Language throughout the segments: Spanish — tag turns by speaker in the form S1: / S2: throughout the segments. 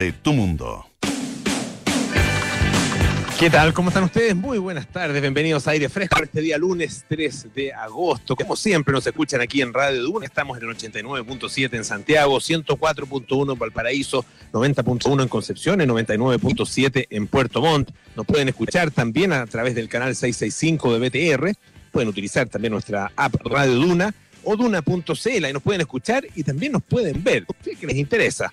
S1: de tu mundo.
S2: ¿Qué tal? ¿Cómo están ustedes? Muy buenas tardes, bienvenidos a Aire Fresco este día lunes 3 de agosto. Como siempre nos escuchan aquí en Radio Duna, estamos en el 89.7 en Santiago, 104.1 en Valparaíso, 90.1 en Concepción, 99.7 en Puerto Montt. Nos pueden escuchar también a través del canal 665 de BTR, pueden utilizar también nuestra app Radio Duna o duna.cl y nos pueden escuchar y también nos pueden ver, que les interesa.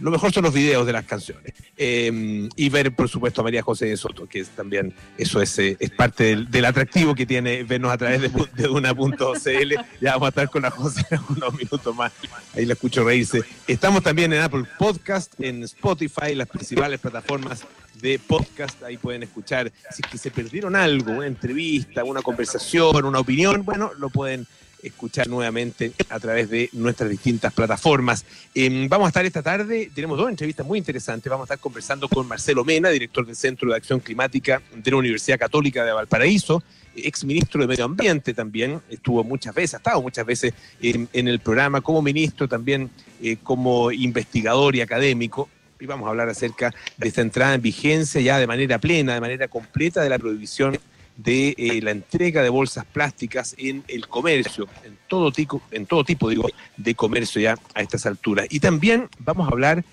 S2: Lo mejor son los videos de las canciones. Eh, y ver, por supuesto, a María José de Soto, que es también, eso es, eh, parte del, atractivo que tiene vernos a través de, de duna.cl. Ya vamos a estar con la José unos minutos más. Ahí la escucho reírse. Estamos también en Apple Podcast, en Spotify, las principales plataformas de podcast. Ahí pueden escuchar si es que se perdieron algo, una entrevista, una conversación, una opinión, bueno, lo pueden escuchar nuevamente a través de nuestras distintas plataformas. Eh, vamos a estar esta tarde, tenemos dos entrevistas muy interesantes. Vamos a estar conversando con Marcelo Mena, director del Centro de Acción Climática de la Universidad Católica de Valparaíso, ex ministro de Medio Ambiente también, estuvo muchas veces, ha estado muchas veces en, en el programa como ministro, también eh, como investigador y académico. Y vamos a hablar acerca de esta entrada en vigencia ya de manera plena, de manera completa de la prohibición de eh, la entrega de bolsas plásticas en el comercio, en todo tipo, en todo tipo digo, de comercio ya a estas alturas. Y también vamos a hablar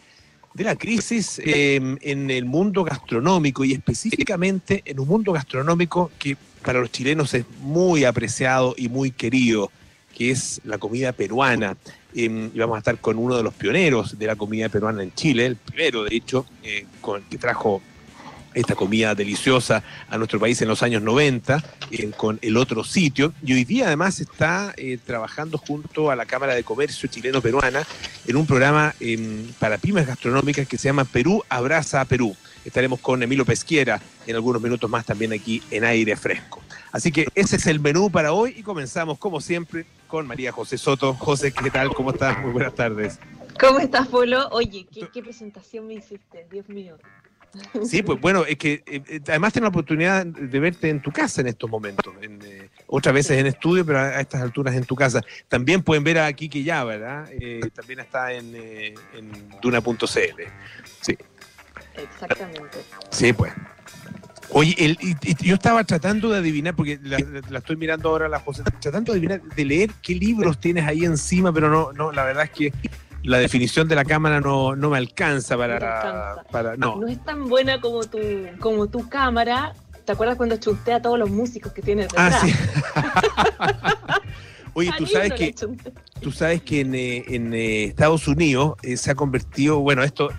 S2: de la crisis eh, en el mundo gastronómico y específicamente en un mundo gastronómico que para los chilenos es muy apreciado y muy querido, que es la comida peruana. Eh, y vamos a estar con uno de los pioneros de la comida peruana en Chile, el primero de hecho, eh, con, que trajo esta comida deliciosa a nuestro país en los años 90 eh, con el otro sitio y hoy día además está eh, trabajando junto a la Cámara de Comercio chileno-peruana en un programa eh, para pymes gastronómicas que se llama Perú Abraza a Perú. Estaremos con Emilio Pesquiera en algunos minutos más también aquí en aire fresco. Así que ese es el menú para hoy y comenzamos como siempre con María José Soto. José, ¿qué tal? ¿Cómo estás? Muy buenas tardes.
S3: ¿Cómo estás, Polo? Oye, ¿qué, qué presentación me hiciste? Dios mío.
S2: Sí, pues bueno, es que eh, además tengo la oportunidad de verte en tu casa en estos momentos, en, eh, otras veces en estudio, pero a, a, estas alturas en tu casa. También pueden ver a Kiki ya, ¿verdad? Eh, también está en, en duna.cl. Sí.
S3: Exactamente.
S2: Sí, pues. Oye, el, y, y yo estaba tratando de adivinar, porque la, la, estoy mirando ahora la José, tratando de adivinar, de leer qué libros tienes ahí encima, pero no, no, la verdad es que la definición de la cámara no, no me alcanza para,
S3: No alcanza.
S2: para no.
S3: No es tan buena como tu, como tu cámara. ¿Te acuerdas cuando chunté a todos los músicos que tienes detrás?
S2: Ah, sí. Oye, tú sabes que tú sabes que en, en Estados Unidos eh, se ha convertido, bueno, esto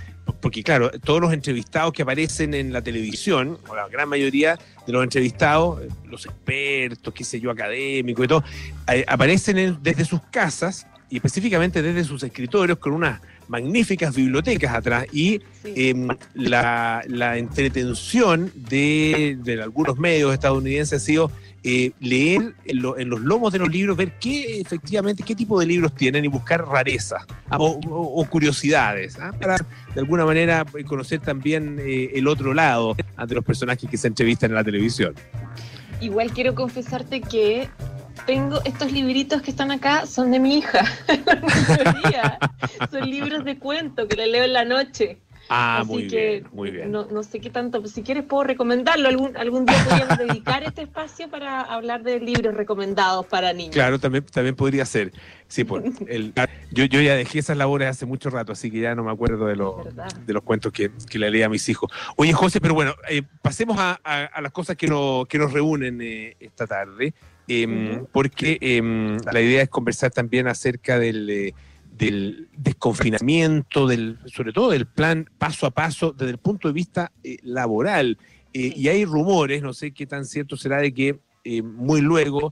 S2: porque claro, todos los entrevistados que aparecen en la televisión, o la gran mayoría de los entrevistados, los expertos, qué sé yo, académicos y todo, eh, aparecen en, desde sus casas y específicamente desde sus escritorios con unas magníficas bibliotecas atrás y sí. eh, la, la, entretención de, de, algunos medios estadounidenses ha sido eh, leer en, lo, en, los lomos de los libros, ver qué efectivamente, qué tipo de libros tienen y buscar rarezas o, o, o, curiosidades, ¿ah? para de alguna manera conocer también eh, el otro lado ante los personajes que se entrevistan en la televisión.
S3: Igual quiero confesarte que tengo estos libritos que están acá, son de mi hija. son libros de cuento que le leo en la noche.
S2: Ah,
S3: Así
S2: muy
S3: que
S2: bien, muy bien.
S3: No, no, sé qué tanto, pero si quieres puedo recomendarlo. Algún, algún día podríamos dedicar este espacio para hablar de libros recomendados para niños.
S2: Claro, también, también podría ser. Sí, pues, el, yo, yo ya dejé esas labores hace mucho rato, así que ya no me acuerdo de, lo, de los cuentos que, que, le leía a mis hijos. Oye, José, pero bueno, eh, pasemos a, a, a, las cosas que, no, que nos reúnen eh, esta tarde, eh, uh -huh. porque em, la idea es conversar también acerca del eh, del desconfinamiento, del, sobre todo del plan paso a paso desde el punto de vista eh, laboral. Eh, y hay rumores, no sé qué tan cierto será, de que eh, muy luego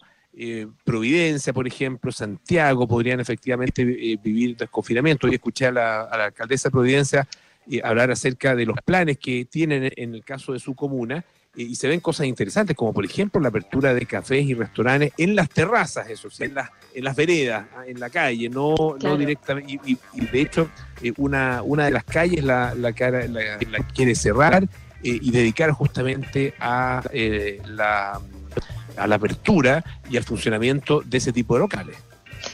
S2: Providencia, por ejemplo, Santiago podrían efectivamente vivir desconfinamiento. Hoy escuché a la, a la alcaldesa de Providencia hablar acerca de los planes que tienen en el caso de su comuna y se ven cosas interesantes, como por ejemplo la apertura de cafés y restaurantes en las terrazas, eso sí, en las, en las veredas, en la calle, no, claro. no directamente. Y, y, y, de hecho, eh, una, una de las calles la, la, la, la quiere cerrar eh, y dedicar justamente a, eh, la, a la apertura y al funcionamiento de ese tipo de locales.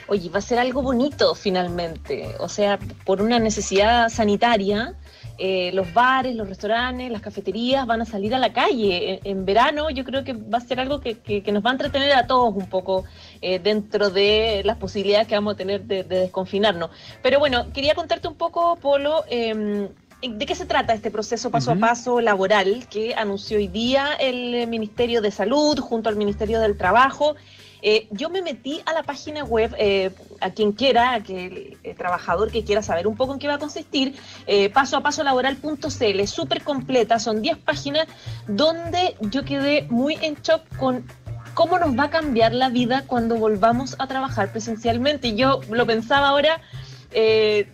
S3: Oye, va a ser algo bonito finalmente, o sea, por una necesidad sanitaria eh, los bares, los restaurantes, las cafeterías van a salir a la calle. En, verano yo creo que va a ser algo que, nos va a entretener a todos un poco eh, dentro de las posibilidades que vamos a tener de, desconfinarnos. Pero bueno, quería contarte un poco, Polo. Em, ¿De qué se trata este proceso paso a paso laboral que anunció hoy día el Ministerio de Salud junto al Ministerio del Trabajo? Eh, yo me metí a la página web, eh, a quien quiera, a que el, trabajador que quiera saber un poco en qué va a consistir, eh, paso a paso laboral.cl, súper completa, son 10 páginas donde yo quedé muy en shock con cómo nos va a cambiar la vida cuando volvamos a trabajar presencialmente. Yo lo pensaba ahora.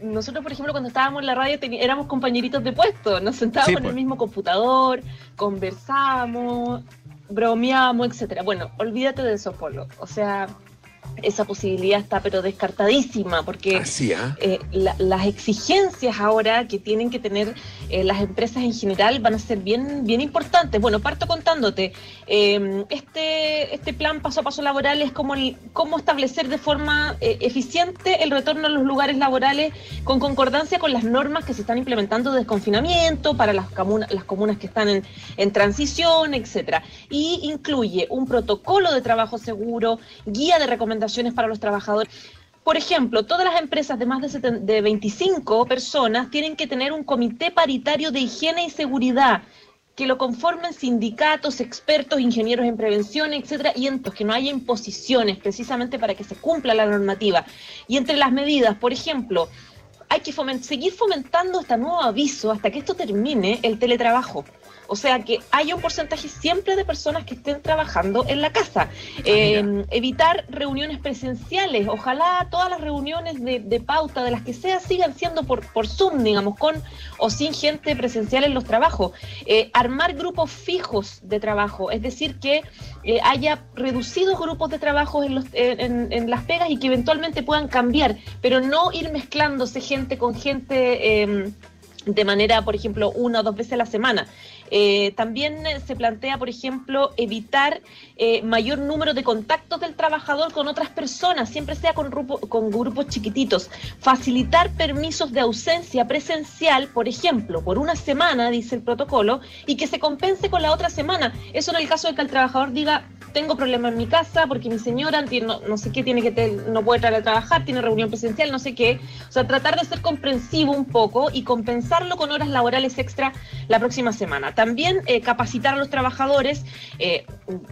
S3: Nosotros, por ejemplo, cuando estábamos en la radio éramos compañeritos de puesto, nos sentábamos en el pues. mismo computador, conversábamos, bromeamos, etcétera. Bueno, olvídate de eso, Polo. O sea, esa posibilidad está pero descartadísima porque
S2: ¿ah?
S3: eh, las exigencias ahora que tienen que tener eh, las empresas en general van a ser bien, bien importantes. Bueno, parto contándote, em, este, este plan paso a paso laboral es como cómo establecer de forma eh, eficiente el retorno a los lugares laborales con concordancia con las normas que se están implementando de desconfinamiento para las, comunas, las comunas que están en, en transición, etcétera. Y incluye un protocolo de trabajo seguro, guía de recomendaciones para los trabajadores. Por ejemplo, todas las empresas de más de, de 25 personas tienen que tener un comité paritario de higiene y seguridad que lo conformen sindicatos, expertos, ingenieros en prevención, etcétera, y en que no haya imposiciones precisamente para que se cumpla la normativa. Y entre las medidas, por ejemplo, hay que seguir fomentando este nuevo aviso hasta que esto termine el teletrabajo. O sea, que haya un porcentaje siempre de personas que estén trabajando en la casa. Ah, eh, evitar reuniones presenciales. Ojalá todas las reuniones de, pauta, de las que sea, sigan siendo por, por Zoom, digamos, con o sin gente presencial en los trabajos. Eh, armar grupos fijos de trabajo, es decir, que eh, haya reducidos grupos de trabajo en, los, en, las pegas y que eventualmente puedan cambiar, pero no ir mezclándose gente con gente em, de manera, por ejemplo, una o dos veces a la semana. Eh, también eh, se plantea, por ejemplo, evitar eh, mayor número de contactos del trabajador con otras personas, siempre sea con, con grupos chiquititos. Facilitar permisos de ausencia presencial, por ejemplo, por una semana, dice el protocolo, y que se compense con la otra semana. Eso en el caso de que el trabajador diga, tengo problemas en mi casa porque mi señora no, no sé qué tiene que no puede traer a trabajar, tiene reunión presencial, no sé qué. O sea, tratar de ser comprensivo un poco y compensarlo con horas laborales extra la próxima semana. También eh, capacitar a los trabajadores eh,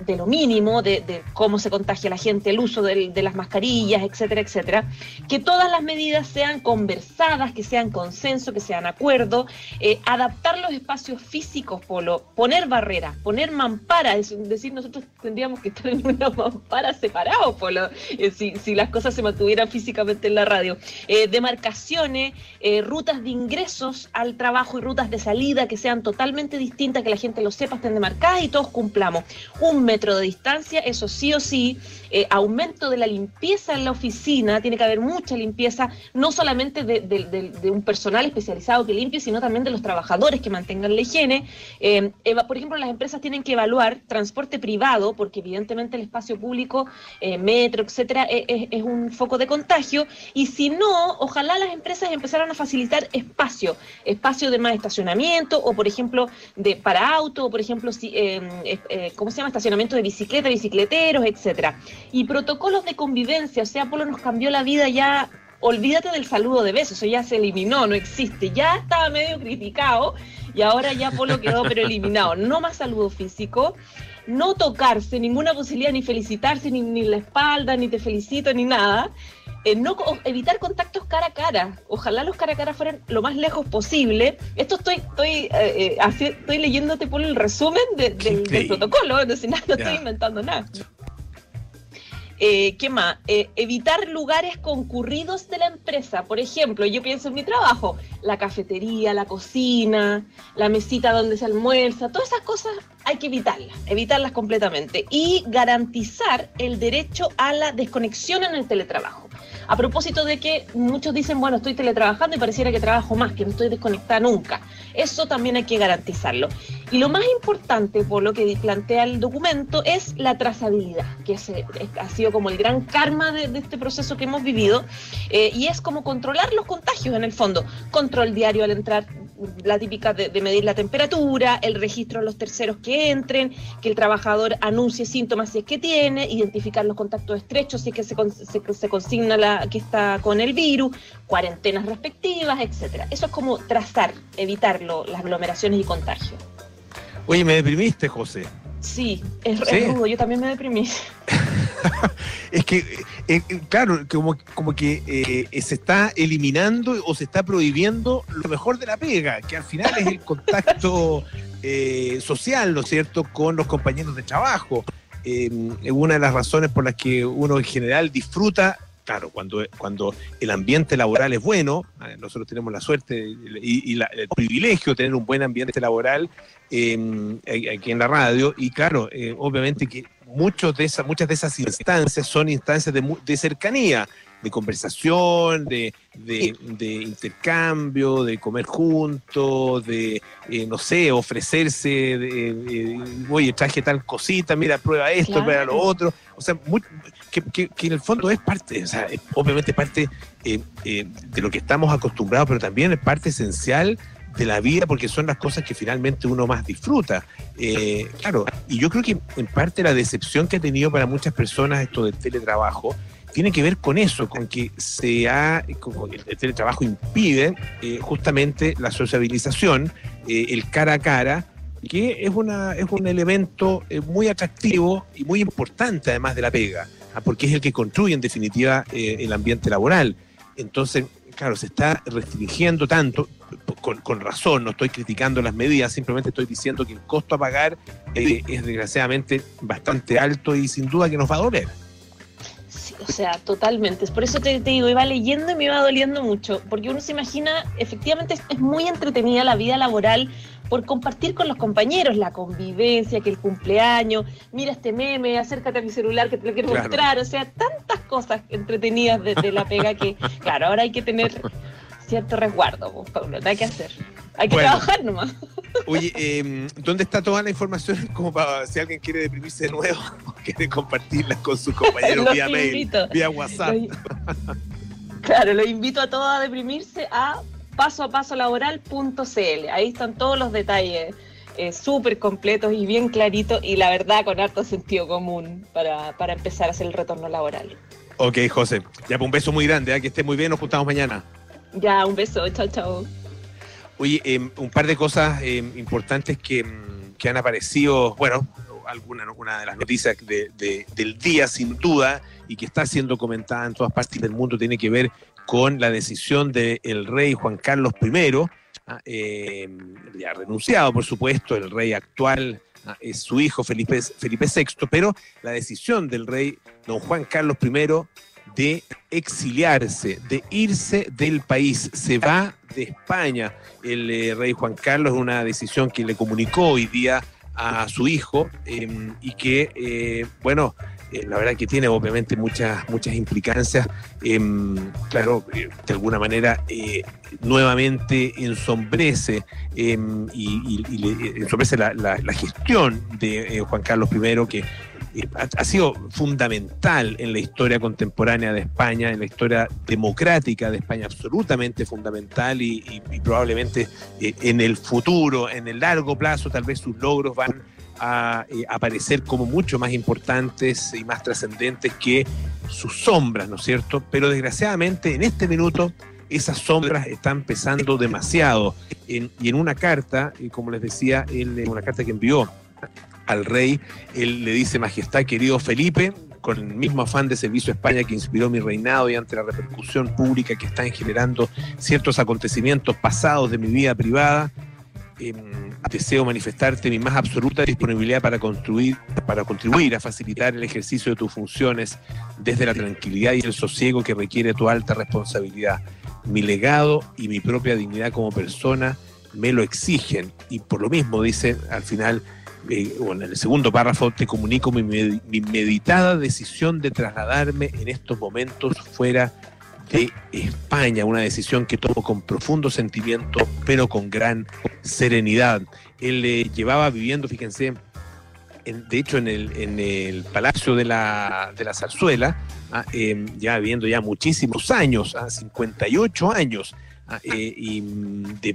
S3: de lo mínimo, de, cómo se contagia la gente, el uso de, las mascarillas, etcétera, etcétera. Que todas las medidas sean conversadas, que sean consenso, que sean acuerdo. Eh, adaptar los espacios físicos, Polo, poner barreras, poner mamparas, es decir, nosotros tendríamos que estar en una mampara separado, Polo, eh, si, si, las cosas se mantuvieran físicamente en la radio. Eh, demarcaciones, eh, rutas de ingresos al trabajo y rutas de salida que sean totalmente distintas, que la gente lo sepa, estén demarcadas y todos cumplamos. Un metro de distancia, eso sí o sí. aumento de la limpieza en la oficina, tiene que haber mucha limpieza, no solamente de, un personal especializado que limpie, sino también de los trabajadores que mantengan la higiene. por ejemplo, las empresas tienen que evaluar transporte privado, porque evidentemente el espacio público, eh, metro, etcétera, e, e, es, un foco de contagio. Y si no, ojalá las empresas empezaran a facilitar espacio, espacio de más estacionamiento, o por ejemplo, de para auto, o por ejemplo, em, eh, ¿cómo se llama? Estacionamiento de bicicleta, bicicleteros, etcétera. Y protocolos de convivencia, o sea, Polo nos cambió la vida ya olvídate del saludo de besos, eso ya se eliminó, no existe. Ya estaba medio criticado y ahora ya Polo quedó pero eliminado. No más saludo físico no tocarse, ninguna posibilidad, ni felicitarse, ni, ni la espalda, ni te felicito, ni nada. Eh, no evitar contactos cara a cara. Ojalá los cara a cara fueran lo más lejos posible. Esto estoy estoy eh, eh estoy leyéndote por el resumen del, protocolo, entonces nada, no estoy inventando nada. Eh, ¿Qué más? Eh, evitar lugares concurridos de la empresa. Por ejemplo, yo pienso en mi trabajo, la cafetería, la cocina, la mesita donde se almuerza, todas esas cosas hay que evitarlas, evitarlas completamente y garantizar el derecho a la desconexión en el teletrabajo. A propósito de que muchos dicen, bueno, estoy teletrabajando y pareciera que trabajo más, que no estoy desconectada nunca. Eso también hay que garantizarlo. Y lo más importante, por lo que plantea el documento, es la trazabilidad, que ha sido como el gran karma de, este proceso que hemos vivido, eh, y es como controlar los contagios en el fondo. Control diario al entrar la típica de, medir la temperatura, el registro de los terceros que entren, que el trabajador anuncie síntomas si es que tiene, identificar los contactos estrechos si es que se, consigna que está con el virus, cuarentenas respectivas, etcétera. Eso es como trazar, evitarlo, las aglomeraciones y contagios.
S2: Oye, me deprimiste, José.
S3: Sí, es, rudo, yo también me deprimí.
S2: es que, eh, eh, claro, como, como que eh, se está eliminando o se está prohibiendo lo mejor de la pega, que al final es el contacto social, ¿no es cierto?, con los compañeros de trabajo. es una de las razones por las que uno en general disfruta claro, cuando, cuando el ambiente laboral es bueno, nosotros tenemos la suerte y, el privilegio de tener un buen ambiente laboral em, aquí en la radio, y claro, eh, obviamente que muchos de esas, muchas de esas instancias son instancias de, cercanía, de conversación, de, intercambio, de comer juntos, de, eh, no sé, ofrecerse, de, oye, traje tal cosita, mira, prueba esto, prueba lo otro. O sea, que, en el fondo es parte, o sea, obviamente parte eh, eh, de lo que estamos acostumbrados, pero también es parte esencial de la vida porque son las cosas que finalmente uno más disfruta. Eh, claro, y yo creo que en parte la decepción que ha tenido para muchas personas esto del teletrabajo tiene que ver con eso, con que se ha, el teletrabajo impide justamente la sociabilización, el cara a cara, que es, una, es un elemento muy atractivo y muy importante además de la pega. Ah, porque es el que construye en definitiva eh, el ambiente laboral. Entonces, claro, se está restringiendo tanto, con, razón, no estoy criticando las medidas, simplemente estoy diciendo que el costo a pagar eh, es desgraciadamente bastante alto y sin duda que nos va a doler.
S3: Sí, o sea, totalmente. Por eso te, te, digo, iba leyendo y me iba doliendo mucho, porque uno se imagina, efectivamente es muy entretenida la vida laboral por compartir con los compañeros la convivencia, que el cumpleaños, mira este meme, acércate a mi celular que te lo quiero mostrar, o sea, tantas cosas entretenidas de, la pega que, claro, ahora hay que tener cierto resguardo, Pablo, no hay que hacer. Hay que trabajar nomás.
S2: Oye, eh, ¿dónde está toda la información como para si alguien quiere deprimirse de nuevo quiere compartirla con sus compañeros vía mail, vía WhatsApp?
S3: claro, lo invito a todos a deprimirse a paso a paso laboral.cl. Ahí están todos los detalles eh, súper completos y bien claritos y la verdad con harto sentido común para, empezar a hacer el retorno laboral.
S2: Ok, José. Ya, pues un beso muy grande, ¿eh? que esté muy bien, nos juntamos mañana.
S3: Ya, un beso, chao, chao.
S2: Oye, em, un par de cosas em, importantes que, mm, que, han aparecido, bueno, alguna una de las noticias del día, sin duda, y que está siendo comentada en todas partes del mundo, tiene que ver con la decisión del rey Juan Carlos I, eh, ya renunciado, por supuesto, el rey actual ah, es su hijo Felipe, Felipe VI, pero la decisión del rey don Juan Carlos I de exiliarse, de irse del país, se va de España. El eh, rey Juan Carlos una decisión que le comunicó hoy día a su hijo em, y que, eh, bueno, eh, la verdad que tiene obviamente muchas, muchas implicancias. Em, claro, de alguna manera nuevamente ensombrece em, y, ensombrece la, la, gestión de Juan Carlos I, que ha, sido fundamental en la historia contemporánea de España, en la historia democrática de España, absolutamente fundamental y, probablemente en el futuro, en el largo plazo, tal vez sus logros van a eh, aparecer como mucho más importantes y más trascendentes que sus sombras, ¿no es cierto? Pero desgraciadamente en este minuto esas sombras están pesando demasiado. y en una carta, y como les decía, en una carta que envió al rey, él le dice, Majestad, querido Felipe, con el mismo afán de servicio a España que inspiró mi reinado y ante la repercusión pública que están generando ciertos acontecimientos pasados de mi vida privada, Em, deseo manifestarte mi más absoluta disponibilidad para, construir, para contribuir a facilitar el ejercicio de tus funciones desde la tranquilidad y el sosiego que requiere tu alta responsabilidad. Mi legado y mi propia dignidad como persona me lo exigen y por lo mismo dice al final, eh, en el segundo párrafo, te comunico mi, mi meditada decisión de trasladarme en estos momentos fuera de España, una decisión que tomó con profundo sentimiento, pero con gran serenidad. Él le llevaba viviendo, fíjense, de hecho en el, en el Palacio de la, de la Zarzuela, ah, em, ya viviendo ya muchísimos años, 58 ah, años, Ah, eh, y mm, de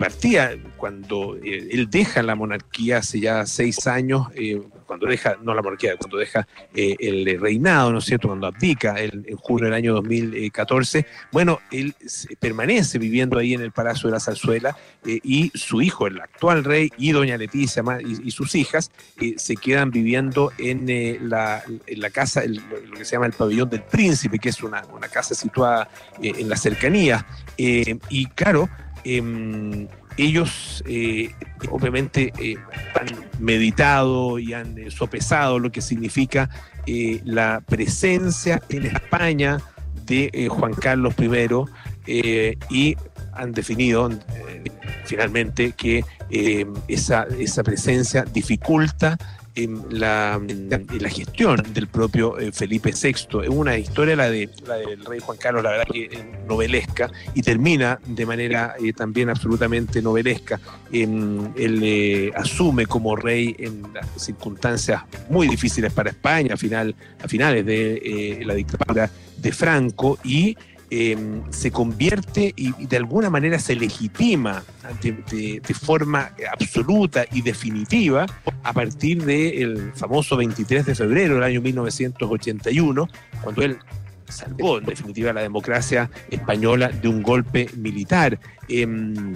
S2: cuando eh, él deja la monarquía hace ya seis años, eh, cuando deja, no la monarquía, cuando deja el reinado, ¿no es cierto?, cuando abdica en junio del año 2014, bueno, él permanece viviendo ahí en el Palacio de la Zarzuela y su hijo, el actual rey, y doña Leticia y, sus hijas, se quedan viviendo en, la, casa, lo que se llama el pabellón del príncipe, que es una, una casa situada en la cercanía. y claro, em, ellos eh, obviamente eh, han meditado y han eh, sopesado lo que significa la presencia en España de Juan Carlos I y han definido finalmente que esa, esa presencia dificulta la, la, gestión del propio eh, Felipe VI. Es una historia, la, de, la del rey Juan Carlos, la verdad que novelesca, y termina de manera eh, también absolutamente novelesca. él eh, asume como rey en circunstancias muy difíciles para España, a, final, a finales de la dictadura de Franco, y Em, se convierte y, de alguna manera se legitima de, forma absoluta y definitiva a partir del famoso 23 de febrero del año 1981, cuando él salvó en definitiva la democracia española de un golpe militar. Em,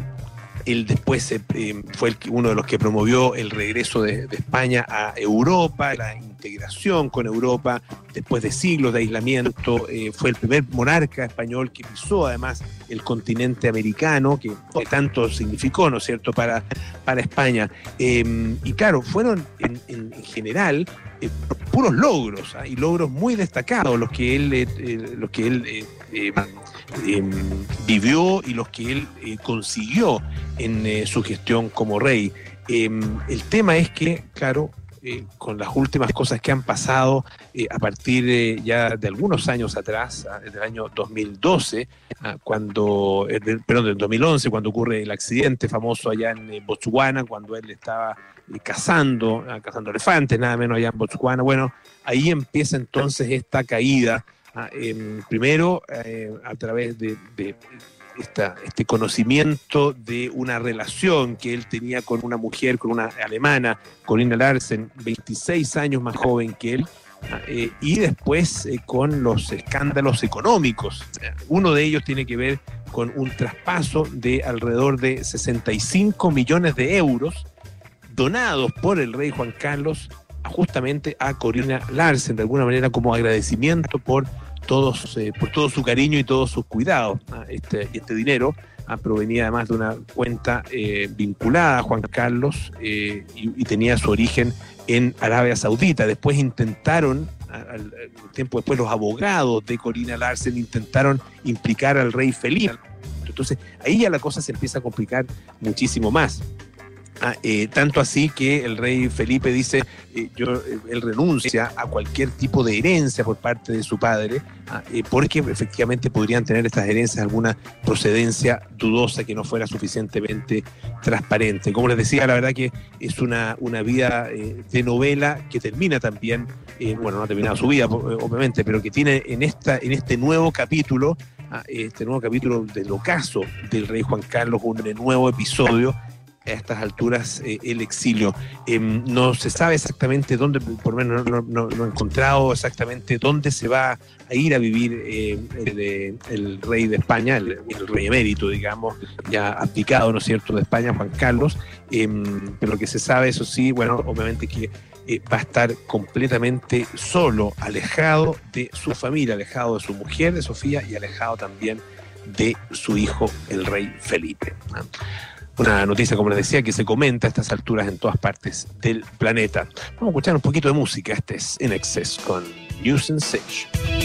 S2: él después em, fue uno de los que promovió el regreso de, España a Europa, la integración con Europa después de siglos de aislamiento. Eh, fue el primer monarca español que pisó además el continente americano, que, tanto significó, ¿no es cierto?, para, para España. Em, y claro, fueron en, general eh, puros logros ¿ah? y logros muy destacados los que él, eh, los que él em, vivió y los que él consiguió en su gestión como rey. Em, el tema es que, claro, eh, con las últimas cosas que han pasado eh, a partir ya de algunos años atrás, ah, desde el año 2012, ah, cuando, eh, perdón, del 2011, cuando ocurre el accidente famoso allá en Botswana, cuando él estaba cazando, ah, cazando elefantes, nada menos allá en Botswana. Bueno, ahí empieza entonces esta caída, primero a través de este conocimiento de una relación que él tenía con una mujer, con una alemana, Corinna Larsen, 26 años más joven que él, eh, y después eh, con los escándalos económicos. Uno de ellos tiene que ver con un traspaso de alrededor de 65 millones de euros donados por el rey Juan Carlos justamente a Corina Larsen, de alguna manera como agradecimiento por todos, eh, por todo su cariño y todos sus cuidados. Este, este dinero ah, provenía además de una cuenta eh, vinculada a Juan Carlos eh, y, tenía su origen en Arabia Saudita. Después intentaron, al, tiempo después, los abogados de Corina Larsen intentaron implicar al rey Felipe. Entonces ahí ya la cosa se empieza a complicar muchísimo más. Ah, eh, tanto así que el rey Felipe dice, eh, yo, eh, él renuncia a cualquier tipo de herencia por parte de su padre, ah, porque efectivamente podrían tener estas herencias alguna procedencia dudosa que no fuera suficientemente transparente. Como les decía, la verdad que es una, una vida de novela que termina también, bueno, no ha terminado su vida, obviamente, pero que tiene en, esta, en este nuevo capítulo, ah, este nuevo capítulo del ocaso del rey Juan Carlos, un nuevo episodio a estas alturas eh, el exilio. Em, no se sabe exactamente dónde, por lo menos no, he encontrado exactamente dónde se va a ir a vivir eh, el, rey de España, el, rey emérito, digamos, ya abdicado, ¿no es cierto?, de España, Juan Carlos. Em, pero lo que se sabe, eso sí, bueno, obviamente que eh, va a estar completamente solo, alejado de su familia, alejado de su mujer, de Sofía, y alejado también de su hijo, el rey Felipe. Una noticia, como les decía, que se comenta a estas alturas en todas partes del planeta. Vamos a escuchar un poquito de música. Este es In Excess con New Sensation.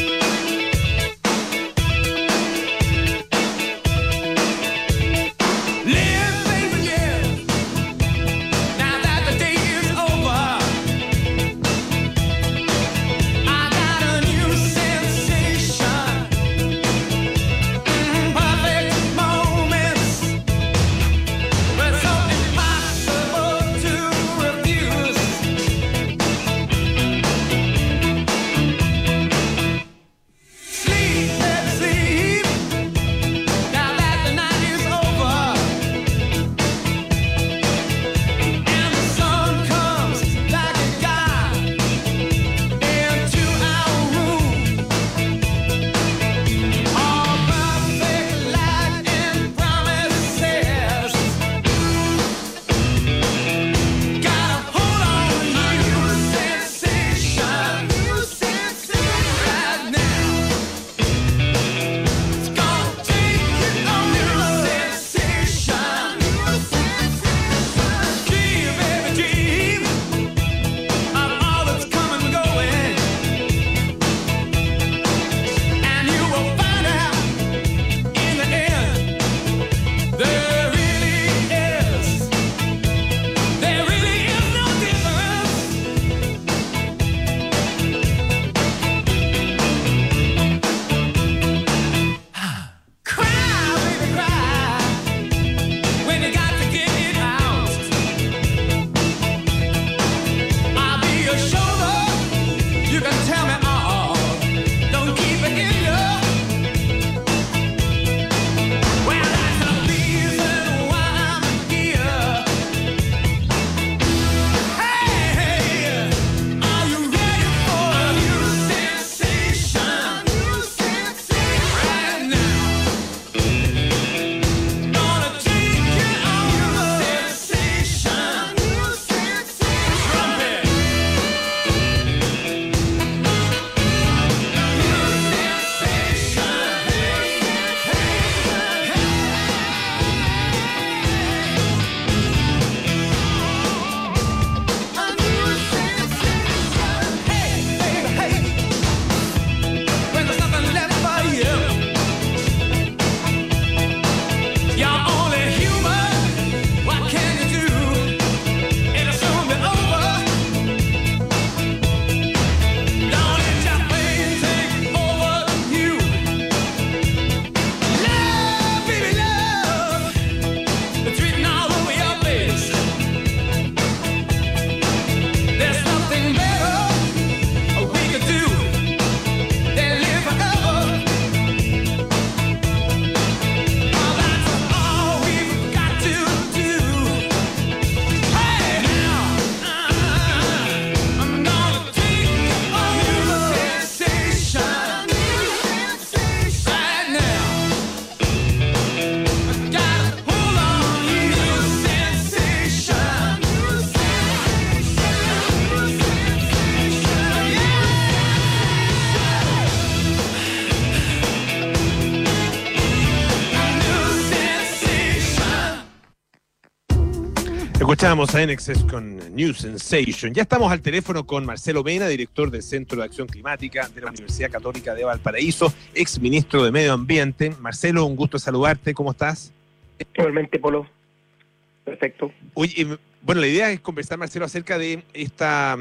S2: Escuchamos a NXS con New Sensation. Ya estamos al teléfono con Marcelo Mena, director del Centro de Acción Climática de la Universidad Católica de Valparaíso, ex ministro de Medio Ambiente. Marcelo, un gusto saludarte. ¿Cómo estás?
S1: Igualmente, Polo. Perfecto.
S2: Oye, bueno, la idea es conversar, Marcelo, acerca de esta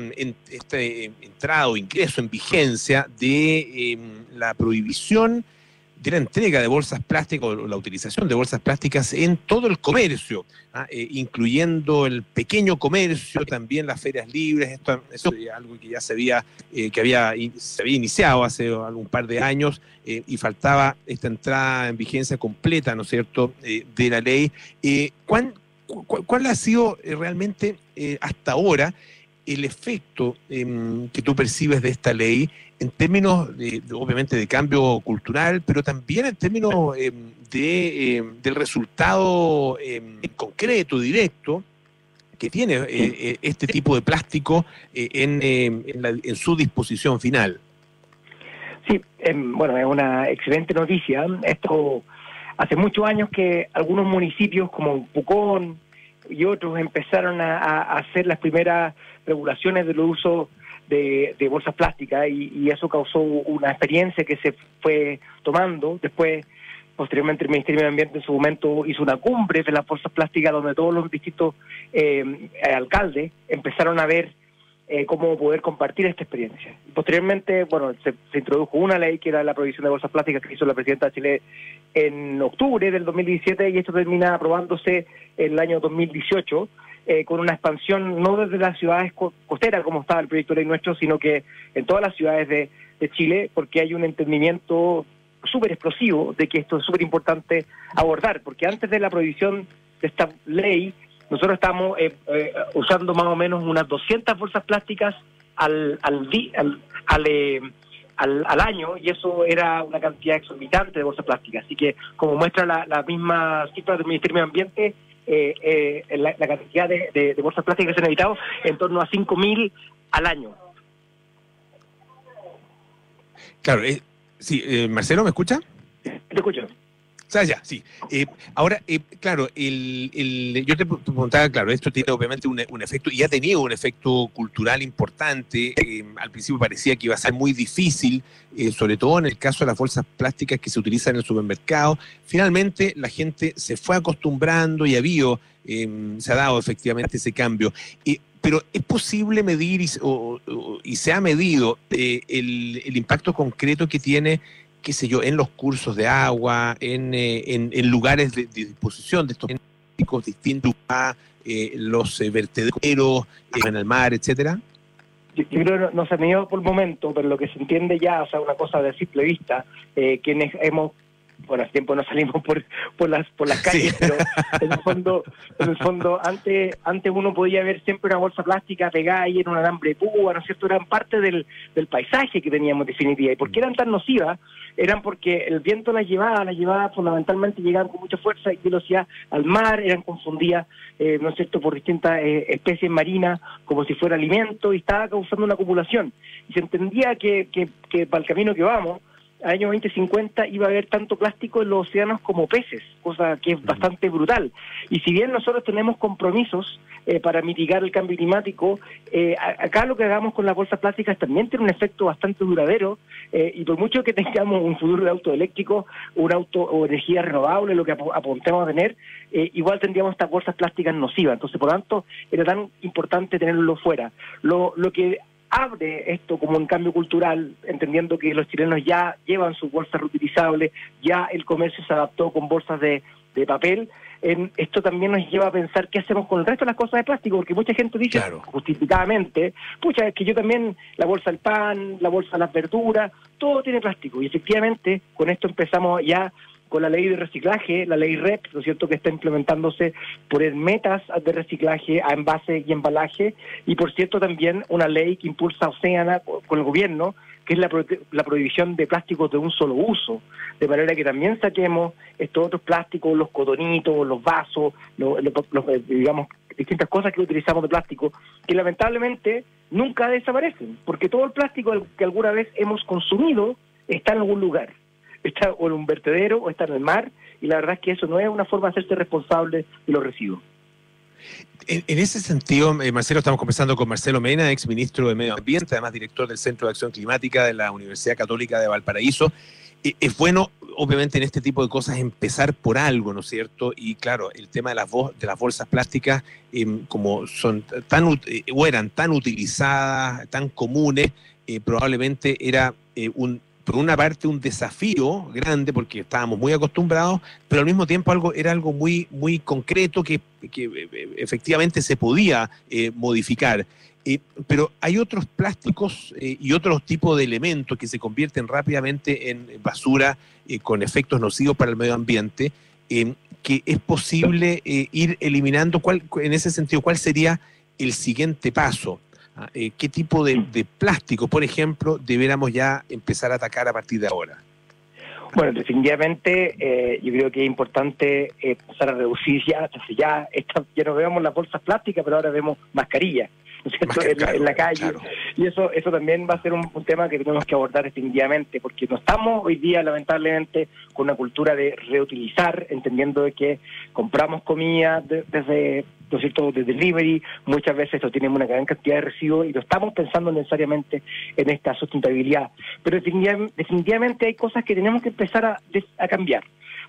S2: este entrada o ingreso en vigencia de em, la prohibición de la entrega de bolsas plásticas o la utilización de bolsas plásticas en todo el comercio, ¿ah? eh, incluyendo el pequeño comercio, también las ferias libres. Esto, es algo que ya se había, eh, que había, se había iniciado hace algún par de años eh, y faltaba esta entrada en vigencia completa, ¿no es cierto?, de la ley. ¿cuál, cuál, ha sido realmente hasta ahora el efecto em, que tú percibes de esta ley en términos, de, obviamente, de cambio cultural, pero también en términos em, de, em, del resultado concreto, directo, que tiene eh, eh, este tipo de plástico eh, en, en, su disposición final.
S1: Sí, bueno, es una excelente noticia. Esto hace muchos años que algunos municipios como Pucón y otros empezaron a hacer las primeras regulaciones del uso de, bolsas plásticas y, eso causó una experiencia que se fue tomando. Después, posteriormente, el Ministerio de Ambiente en su momento hizo una cumbre de las bolsas plásticas donde todos los distintos eh, alcaldes empezaron a ver eh, cómo poder compartir esta experiencia. Posteriormente, bueno, se, se, introdujo una ley que era la prohibición de bolsas plásticas que hizo la presidenta de Chile en octubre del 2017 y esto termina aprobándose en el año 2018 eh, con una expansión no desde las ciudades costeras como estaba el proyecto de ley nuestro, sino que en todas las ciudades de, Chile, porque hay un entendimiento súper explosivo de que esto es súper importante abordar, porque antes de la prohibición de esta ley, nosotros estamos eh, eh, usando más o menos unas 200 bolsas plásticas al, al, al, al, año y eso era una cantidad exorbitante de bolsas plásticas. Así que, como muestra la, la misma cifra del Ministerio de Ambiente, eh, eh, la, cantidad de, bolsas plásticas que se han evitado en torno a 5.000 al año.
S2: Claro, eh, sí, eh, Marcelo, ¿me escucha?
S1: Te escucho
S2: ya, sí. Eh, ahora, eh, claro, yo te preguntaba, claro, esto tiene obviamente un, efecto, y ha tenido un efecto cultural importante. Eh, al principio parecía que iba a ser muy difícil, sobre todo en el caso de las bolsas plásticas que se utilizan en el supermercado. Finalmente, la gente se fue acostumbrando y había, se ha dado efectivamente ese cambio. pero es posible medir y, se ha medido el impacto concreto que tiene qué sé yo, en los cursos de agua, en, eh, en, lugares de, disposición de estos plásticos distintos a eh, los eh, vertederos en el mar, etcétera?
S1: Yo, creo que no, se ha medido por el momento, pero lo que se entiende ya, o sea, una cosa de simple vista, quienes hemos bueno, hace tiempo no salimos por, por las por las calles, pero en el fondo, en el fondo antes antes uno podía ver siempre una bolsa plástica pegada ahí en un alambre de púa, ¿no es cierto? Eran parte del, del paisaje que teníamos definitiva. ¿Y por qué eran tan nocivas? Eran porque el viento las llevaba, las llevaba fundamentalmente, llegaban con mucha fuerza y velocidad al mar, eran confundidas, eh, ¿no es cierto?, por distintas eh, especies marinas como si fuera alimento y estaba causando una acumulación. Y se entendía que, que, que para el camino que vamos, año 2050 iba a haber tanto plástico en los océanos como peces, cosa que es bastante brutal. Y si bien nosotros tenemos compromisos eh, para mitigar el cambio climático, eh, acá lo que hagamos con las bolsas plásticas también tiene un efecto bastante duradero eh, y por mucho que tengamos un futuro de auto eléctrico, un auto o energía renovable, lo que apuntemos a tener, igual tendríamos estas bolsas plásticas nocivas. Entonces, por tanto, era tan importante tenerlo fuera. Lo, lo que abre esto como un cambio cultural, entendiendo que los chilenos ya llevan sus bolsas reutilizables, ya el comercio se adaptó con bolsas de, papel, en, esto también nos lleva a pensar qué hacemos con el resto de las cosas de plástico, porque mucha gente dice justificadamente, pucha, es que yo también, la bolsa del pan, la bolsa de las verduras, todo tiene plástico, y efectivamente con esto empezamos ya con la ley de reciclaje, la ley REP, ¿no cierto?, que está implementándose por el metas de reciclaje a envase y embalaje, y por cierto también una ley que impulsa Oceana con el gobierno, que es la, la prohibición de plásticos de un solo uso, de manera que también saquemos estos otros plásticos, los cotonitos, los vasos, los, eh, digamos, distintas cosas que utilizamos de plástico, que lamentablemente nunca desaparecen, porque todo el plástico que alguna vez hemos consumido está en algún lugar está o en un vertedero o está en el mar, y la verdad es que eso no es una forma de hacerse responsable de los residuos.
S2: En, ese sentido, eh, Marcelo, estamos conversando con Marcelo Mena, ex ministro de Medio Ambiente, además director del Centro de Acción Climática de la Universidad Católica de Valparaíso. Eh, es bueno, obviamente, en este tipo de cosas empezar por algo, ¿no es cierto? Y claro, el tema de las, de las bolsas plásticas, em, como son tan, eh, o eran tan utilizadas, tan comunes, probablemente era un por una parte un desafío grande porque estábamos muy acostumbrados, pero al mismo tiempo algo era algo muy muy concreto que, eh, efectivamente se podía eh, modificar. Eh, pero hay otros plásticos y otros tipos de elementos que se convierten rápidamente en basura con efectos nocivos para el medio ambiente, que es posible ir eliminando. ¿Cuál, en ese sentido, ¿cuál sería el siguiente paso? Ah, eh, ¿Qué tipo de, plástico, por ejemplo, deberíamos ya empezar a atacar a partir de ahora?
S1: Bueno, definitivamente eh, yo creo que es importante eh, empezar a reducir ya, ya, ya no vemos las bolsas plásticas, pero ahora vemos mascarillas en, la calle. Y eso eso también va a ser un, tema que tenemos que abordar definitivamente, porque no estamos hoy día, lamentablemente, con una cultura de reutilizar, entendiendo de que compramos comida desde ¿no cierto?, de delivery, muchas veces esto tiene una gran cantidad de residuos y no estamos pensando necesariamente en esta sustentabilidad. Pero definitivamente hay cosas que tenemos que empezar a cambiar.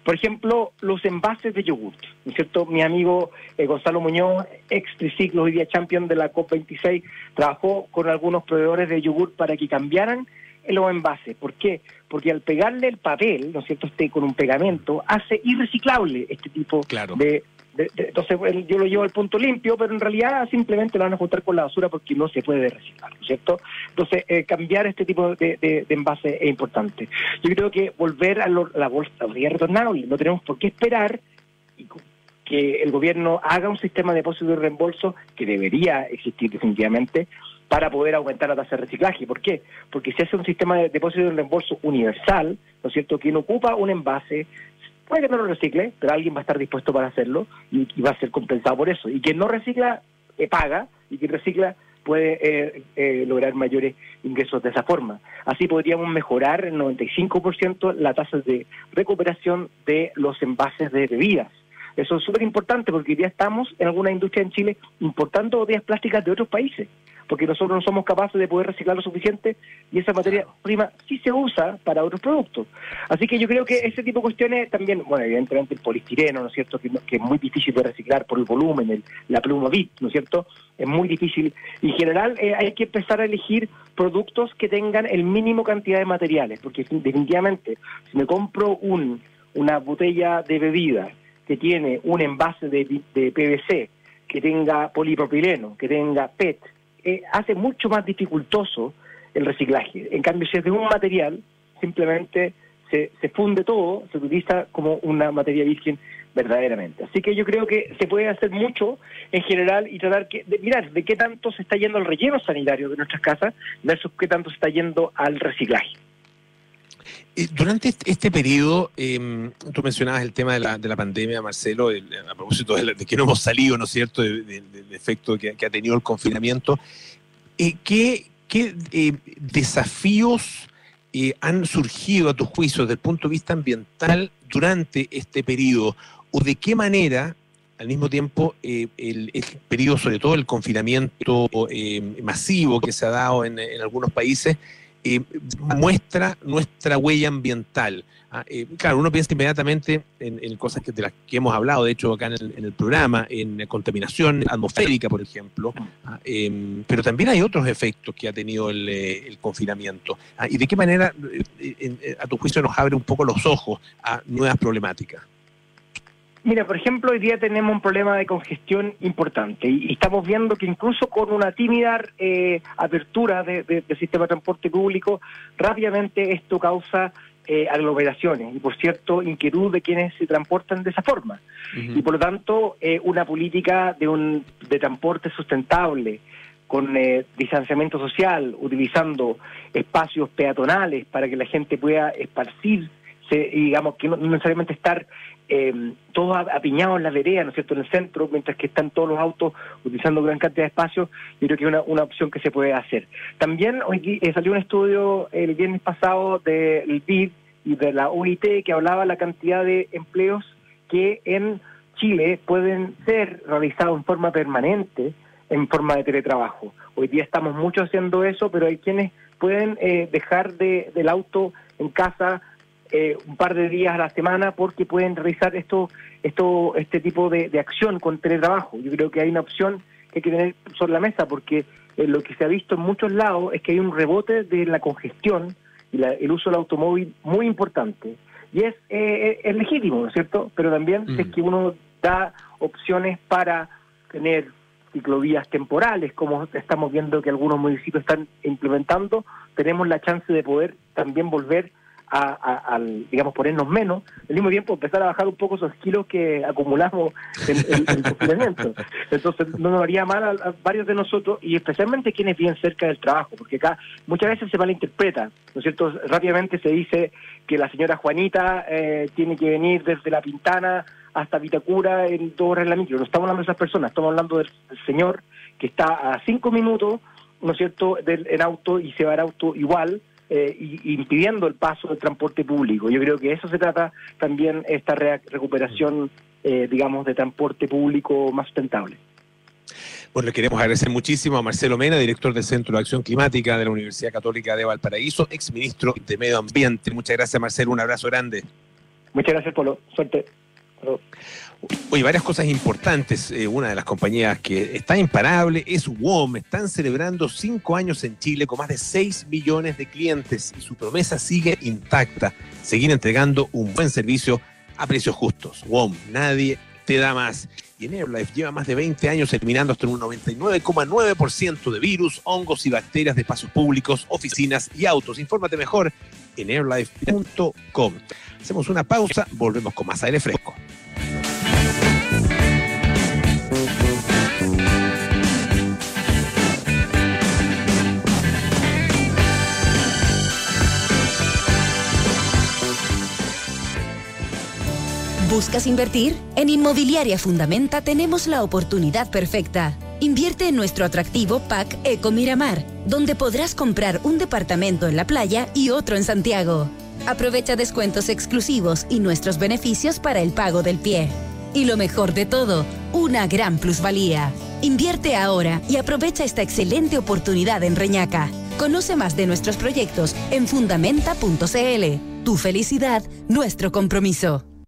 S1: Por ejemplo, los envases de yogur, ¿no es cierto? Mi amigo eh, Gonzalo Muñoz, ex triciclo, hoy día champion de la COP26, trabajó con algunos proveedores de yogur para que cambiaran los envases. ¿Por qué? Porque al pegarle el papel, ¿no es cierto?, este, con un pegamento, hace irreciclable este tipo de, entonces yo lo llevo al punto limpio, pero en realidad simplemente lo van a juntar con la basura porque no se puede reciclar, ¿no es cierto? Entonces eh, cambiar este tipo de, de, envase es importante. Yo creo que volver a, la bolsa retornable, no tenemos por qué esperar que el gobierno haga un sistema de depósito y reembolso que debería existir definitivamente para poder aumentar la tasa de reciclaje. ¿Por qué? Porque si hace un sistema de depósito y reembolso universal, ¿no es cierto?, quien ocupa un envase Puede que no lo recicle, pero alguien va a estar dispuesto para hacerlo y, va a ser compensado por eso. Y quien no recicla, eh, paga, y quien recicla puede eh, eh, lograr mayores ingresos de esa forma. Así podríamos mejorar el 95% la tasa de recuperación de los envases de bebidas. Eso es súper importante porque ya estamos en alguna industria en Chile importando botellas plásticas de otros países porque nosotros no somos capaces de poder reciclar lo suficiente y esa materia prima sí se usa para otros productos. Así que yo creo que ese tipo de cuestiones también, bueno, evidentemente el polistireno, ¿no es cierto?, que, es muy difícil de reciclar por el volumen, el, la pluma bit, ¿no es cierto?, es muy difícil. En general eh, hay que empezar a elegir productos que tengan el mínimo cantidad de materiales, porque definitivamente si me compro un, una botella de bebida que tiene un envase de, de PVC, que tenga polipropileno, que tenga PET, eh, hace mucho más dificultoso el reciclaje. En cambio, si es de un material, simplemente se, se funde todo, se utiliza como una materia virgen verdaderamente. Así que yo creo que se puede hacer mucho en general y tratar que, de mirar de qué tanto se está yendo al relleno sanitario de nuestras casas versus qué tanto se está yendo al reciclaje.
S2: Eh, durante este, este periodo, em, tú mencionabas el tema de la, de la pandemia, Marcelo, a propósito de, que no hemos salido, ¿no es cierto?, del efecto que, ha tenido el confinamiento. Eh, ¿Qué, qué eh, desafíos han surgido a tu juicio desde el punto de vista ambiental durante este periodo? ¿O de qué manera, al mismo tiempo, el, el, periodo, sobre todo el confinamiento masivo que se ha dado en, en algunos países, eh, muestra nuestra huella ambiental. Ah, eh, claro, uno piensa inmediatamente en, cosas que, de las que hemos hablado, de hecho, acá en el, programa, en contaminación atmosférica, por ejemplo, ah, em, pero también hay otros efectos que ha tenido el, eh, confinamiento. Ah, ¿Y de qué manera, a tu juicio, nos abre un poco los ojos a nuevas problemáticas?
S1: Mira, por ejemplo, hoy día tenemos un problema de congestión importante y, estamos viendo que incluso con una tímida eh, apertura del sistema de transporte público, rápidamente esto causa eh, aglomeraciones y, por cierto, inquietud de quienes se transportan de esa forma. Y, por lo tanto, eh, una política de, un, de transporte sustentable, con distanciamiento social, utilizando espacios peatonales para que la gente pueda esparcirse, digamos, que no necesariamente estar eh, todos apiñados en la vereda, ¿no es cierto?, en el centro, mientras que están todos los autos utilizando gran cantidad de espacio, yo creo que es una, una opción que se puede hacer. También hoy eh, salió un estudio el viernes pasado del BID y de la OIT que hablaba la cantidad de empleos que en Chile pueden ser realizados en forma permanente, en forma de teletrabajo. Hoy día estamos mucho haciendo eso, pero hay quienes pueden eh, dejar de, del auto en casa eh, un par de días a la semana porque pueden realizar esto, esto, este tipo de, acción con teletrabajo. Yo creo que hay una opción que hay que tener sobre la mesa porque eh, lo que se ha visto en muchos lados es que hay un rebote de la congestión y el uso del automóvil muy importante. Y es, es legítimo, ¿no es cierto? Pero también es mm. que uno da opciones para tener ciclovías temporales, como estamos viendo que algunos municipios están implementando, tenemos la chance de poder también volver a, digamos, ponernos menos, al mismo tiempo empezar a bajar un poco esos kilos que acumulamos en, el confinamiento. Entonces, no nos haría mal a, varios de nosotros y especialmente quienes viven cerca del trabajo, porque acá muchas veces se malinterpreta, ¿no es cierto? Rápidamente se dice que la señora Juanita eh, tiene que venir desde La Pintana hasta Vitacura en dos horas en la micro. No estamos hablando de esas personas, estamos hablando del, señor que está a cinco minutos, ¿no es cierto?, del, en auto y se va en auto igual, eh, y, impidiendo el paso del transporte público. Yo creo que eso se trata también esta recuperación, eh, digamos, de transporte público más sustentable.
S2: Bueno, le queremos agradecer muchísimo a Marcelo Mena, director del Centro de Acción Climática de la Universidad Católica de Valparaíso, exministro de Medio Ambiente. Muchas gracias, Marcelo. Un abrazo grande.
S1: Muchas gracias, Polo. Suerte.
S2: Oye, varias cosas importantes. Eh, una de las compañías que está imparable es WOM. Están celebrando cinco años en Chile con más de 6 millones de clientes y su promesa sigue intacta. Seguir entregando un buen servicio a precios justos. WOM, nadie te da más. Y en AirLife lleva más de 20 años eliminando hasta un 99,9% de virus, hongos y bacterias de espacios públicos, oficinas y autos. Infórmate mejor en airlife.com. Hacemos una pausa, volvemos con más aire fresco.
S4: ¿Buscas invertir? En Inmobiliaria Fundamenta tenemos la oportunidad perfecta. Invierte en nuestro atractivo PAC Eco Miramar, donde podrás comprar un departamento en la playa y otro en Santiago. Aprovecha descuentos exclusivos y nuestros beneficios para el pago del pie. Y lo mejor de todo, una gran plusvalía. Invierte ahora y aprovecha esta excelente oportunidad en Reñaca. Conoce más de nuestros proyectos en fundamenta.cl. Tu felicidad, nuestro compromiso.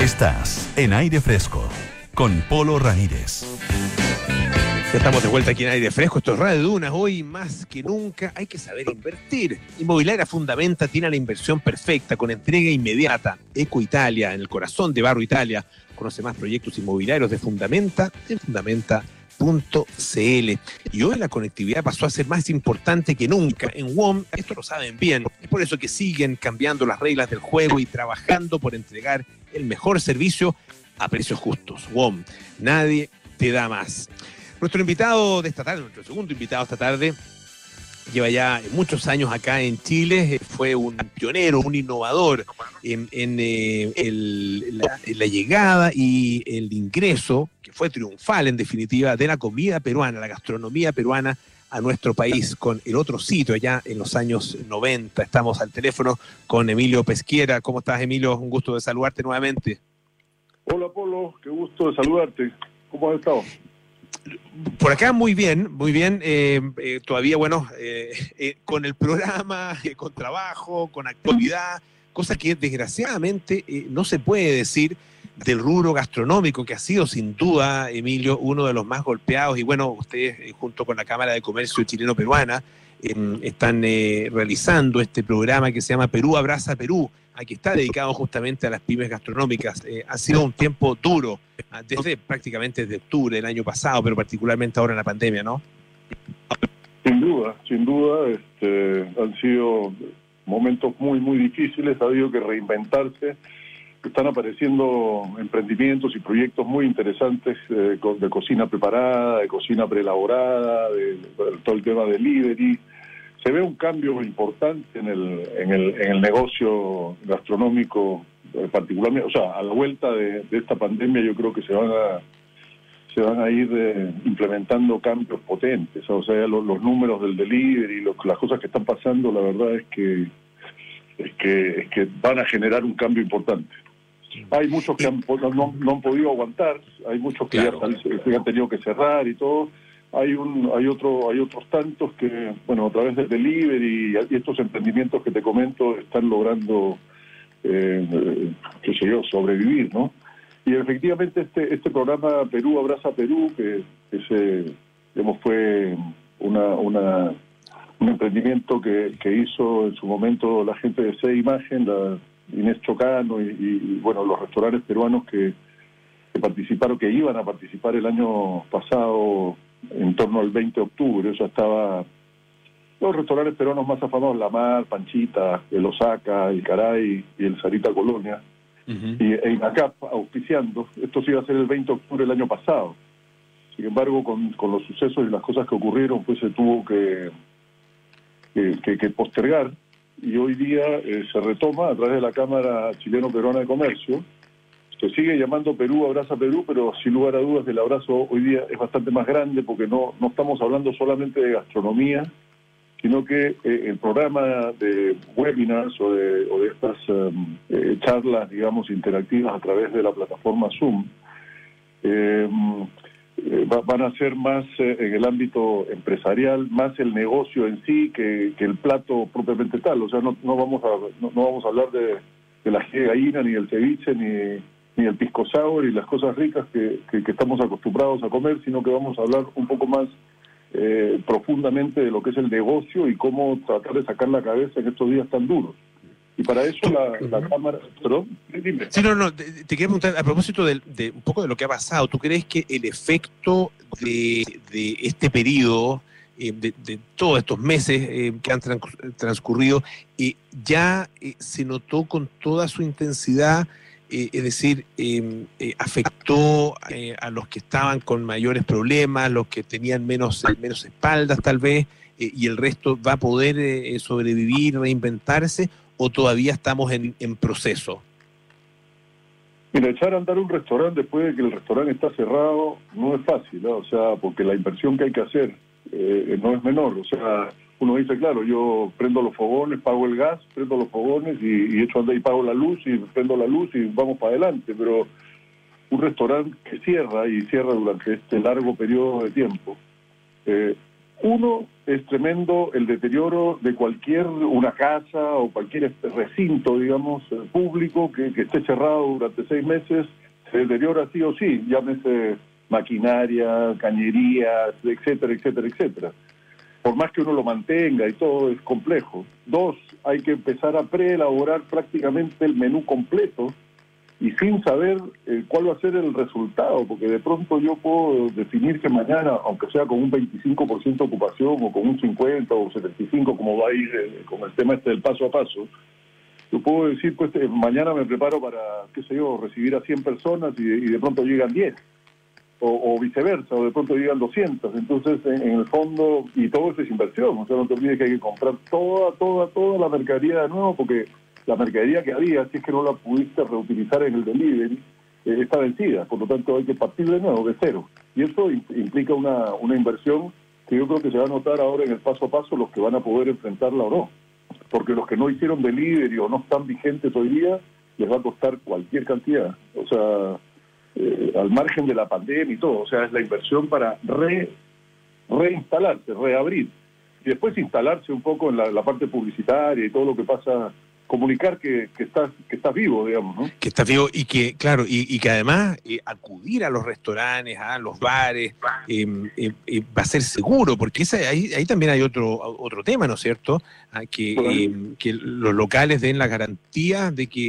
S5: Estás en aire fresco con Polo Ramírez.
S2: estamos de vuelta aquí en aire fresco. Esto es Radio Dunas. Hoy más que nunca hay que saber invertir. Inmobiliaria Fundamenta tiene la inversión perfecta con entrega inmediata. Eco Italia, en el corazón de Barro Italia. Conoce más proyectos inmobiliarios de Fundamenta en fundamenta.cl. Y hoy la conectividad pasó a ser más importante que nunca. En WOM, esto lo saben bien. Es por eso que siguen cambiando las reglas del juego y trabajando por entregar el mejor servicio a precios justos. WOM, nadie te da más. Nuestro invitado de esta tarde, nuestro segundo invitado esta tarde, lleva ya muchos años acá en Chile, fue un pionero, un innovador en, eh, la, llegada y el ingreso, que fue triunfal en definitiva, de la comida peruana, la gastronomía peruana a nuestro país con el otro sitio allá en los años 90. Estamos al teléfono con Emilio Pesquiera. ¿Cómo estás, Emilio? Un gusto de saludarte nuevamente.
S6: Hola, Polo. Qué gusto de saludarte. ¿Cómo has estado?
S2: Por acá muy bien, muy bien. Eh, eh, todavía, bueno, eh, con el programa, con trabajo, con actividad, cosa que desgraciadamente no se puede decir del rubro gastronómico, que ha sido sin duda, Emilio, uno de los más golpeados. Y bueno, ustedes, eh, junto con la Cámara de Comercio Chileno-Peruana, em, están eh, realizando este programa que se llama Perú Abraza Perú, aquí está dedicado justamente a las pymes gastronómicas. Eh, ha sido un tiempo duro, ah, desde prácticamente desde octubre del año pasado, pero particularmente ahora en la pandemia, ¿no?
S6: Sin duda, sin duda, este, han sido momentos muy, muy difíciles, ha habido que reinventarse están apareciendo emprendimientos y proyectos muy interesantes eh, de cocina preparada, de cocina preelaborada, de, todo el tema de delivery. Se ve un cambio importante en el, en el, en el negocio gastronómico, eh, particularmente, o sea, a la vuelta de, esta pandemia yo creo que se van a se van a ir eh, implementando cambios potentes, o sea, los, números del delivery, las cosas que están pasando, la verdad es que es que, es que van a generar un cambio importante. Hay muchos que no, han podido aguantar, hay muchos que ya han, tenido que cerrar y todo. Hay un, hay otro, hay otros tantos que, bueno, a través del delivery y estos emprendimientos que te comento están logrando, eh, qué sé yo, sobrevivir, ¿no? Y efectivamente este, este programa Perú Abraza Perú, que, se, digamos, fue una, una, un emprendimiento que, que hizo en su momento la gente de C Imagen, la Inés Chocano y, bueno, los restaurantes peruanos que, participaron, que iban a participar el año pasado en torno al 20 de octubre, ya estaba los restaurantes peruanos más afamados, La Mar, Panchita, el Osaka, el Caray y el Sarita Colonia, y e INACAP auspiciando. Esto sí iba a ser el 20 de octubre del año pasado. Sin embargo, con, con los sucesos y las cosas que ocurrieron, pues se tuvo que, que, que postergar y hoy día eh, se retoma a través de la Cámara Chileno-Peruana de Comercio. Se sigue llamando Perú Abraza Perú, pero sin lugar a dudas el abrazo hoy día es bastante más grande porque no, no estamos hablando solamente de gastronomía, sino que eh, el programa de webinars o de, o estas em, eh, charlas, digamos, interactivas a través de la plataforma Zoom, eh, eh, van a ser más eh, en el ámbito empresarial, más el negocio en sí que, el plato propiamente tal. O sea, no, no vamos a no, vamos a hablar de, la gallina, ni del ceviche, ni, ni el pisco sour y las cosas ricas que, que, estamos acostumbrados a comer, sino que vamos a hablar un poco más eh, profundamente de lo que es el negocio y cómo tratar de sacar la cabeza en estos días tan duros. Y para eso la, Cámara... Perdón,
S2: dime. Sí, no, no, te, quería preguntar a propósito de, un poco de lo que ha pasado. ¿Tú crees que el efecto de, este periodo, eh, de, todos estos meses eh, que han transcurrido, eh, ya se notó con toda su intensidad? es decir, em, afectó a los que estaban con mayores problemas, los que tenían menos, menos espaldas tal vez, y el resto va a poder sobrevivir, reinventarse, o todavía estamos en, en proceso?
S6: Mira, echar a andar un restaurante después de que el restaurante está cerrado no es fácil, o sea, porque la inversión que hay que hacer eh, no es menor. O sea, uno dice, claro, yo prendo los fogones, pago el gas, prendo los fogones y, y echo andar y pago la luz y prendo la luz y vamos para adelante. Pero un restaurante que cierra y cierra durante este largo periodo de tiempo, eh, uno, es tremendo el deterioro de cualquier, una casa o cualquier recinto, digamos, eh, público que, esté cerrado durante seis meses, se deteriora sí o sí, llámese maquinaria, cañerías, etcétera, etcétera, etcétera. Por más que uno lo mantenga y todo, es complejo. Dos, hay que empezar a preelaborar prácticamente el menú completo y sin saber eh, cuál va a ser el resultado, porque de pronto yo puedo definir que mañana, aunque sea con un 25% de ocupación o con un 50 o 75, como va a ir eh, con el tema este del paso a paso, yo puedo decir, pues eh, mañana me preparo para, qué sé yo, recibir a 100 personas y, de pronto llegan 10, o, viceversa, o de pronto llegan 200. Entonces, en, en, el fondo, y todo eso es inversión, o sea, no te olvides que hay que comprar toda, toda, toda la mercadería de nuevo, porque la mercadería que había, si es que no la pudiste reutilizar en el delivery, eh, está vencida. Por lo tanto, hay que partir de nuevo, de cero. Y eso implica una, una inversión que yo creo que se va a notar ahora en el paso a paso los que van a poder enfrentarla o no. Porque los que no hicieron delivery o no están vigentes hoy día, les va a costar cualquier cantidad. O sea, eh, al margen de la pandemia y todo. O sea, es la inversión para re, reinstalarse, reabrir. Y después instalarse un poco en la parte publicitaria y todo lo que pasa comunicar que, que, estás que estás vivo, digamos, ¿no?
S2: Que estás vivo y que, claro, y, que además eh, acudir a los restaurantes, a los bares, em, em, eh, va a ser seguro, porque ahí, ahí también hay otro otro tema, ¿no es cierto? Ah, que, em, que los locales den la garantía de que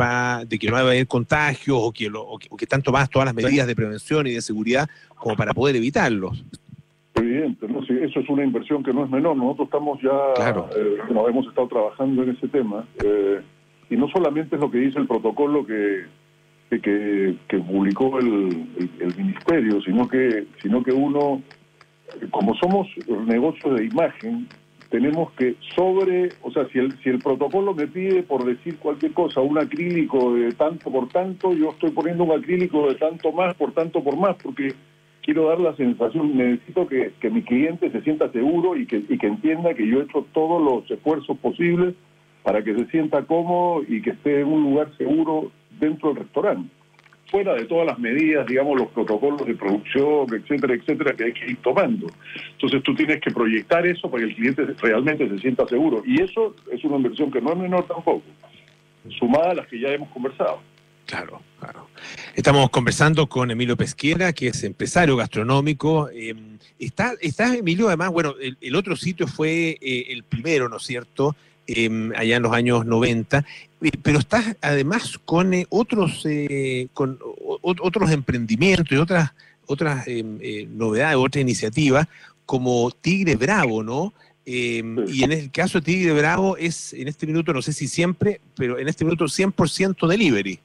S2: va de que no va a haber contagios o que, lo, o que, o que están tomadas todas las medidas de prevención y de seguridad como para poder evitarlos.
S6: Evidente, ¿no? eso es una inversión que no es menor. Nosotros estamos ya,
S2: claro.
S6: eh, hemos estado trabajando en ese tema. Eh, y no solamente es lo que dice el protocolo que, que, que, publicó el, el, ministerio, sino que, sino que uno, como somos negocios de imagen, tenemos que sobre, o sea, si el, si el protocolo me pide por decir cualquier cosa, un acrílico de tanto por tanto, yo estoy poniendo un acrílico de tanto más por tanto por más, porque quiero dar la sensación, necesito que, que mi cliente se sienta seguro y que, y que entienda que yo he hecho todos los esfuerzos posibles para que se sienta cómodo y que esté en un lugar seguro dentro del restaurante fuera de todas las medidas, digamos, los protocolos de producción, etcétera, etcétera, que hay que ir tomando. Entonces tú tienes que proyectar eso para que el cliente realmente se sienta seguro. Y eso es una inversión que no es menor tampoco, sumada a las que ya hemos conversado.
S2: Claro, claro. Estamos conversando con Emilio Pesquera, que es empresario gastronómico. Eh, está, está Emilio, además, bueno, el, otro sitio fue eh, el primero, ¿no es cierto? Em, allá en los años 90, eh, pero estás además con eh, otros eh, con otros emprendimientos y otras otras em, novedades, otras iniciativas como Tigre Bravo, ¿no? Y en el caso de Tigre Bravo es en este minuto, no sé si siempre, pero en este minuto 100% delivery.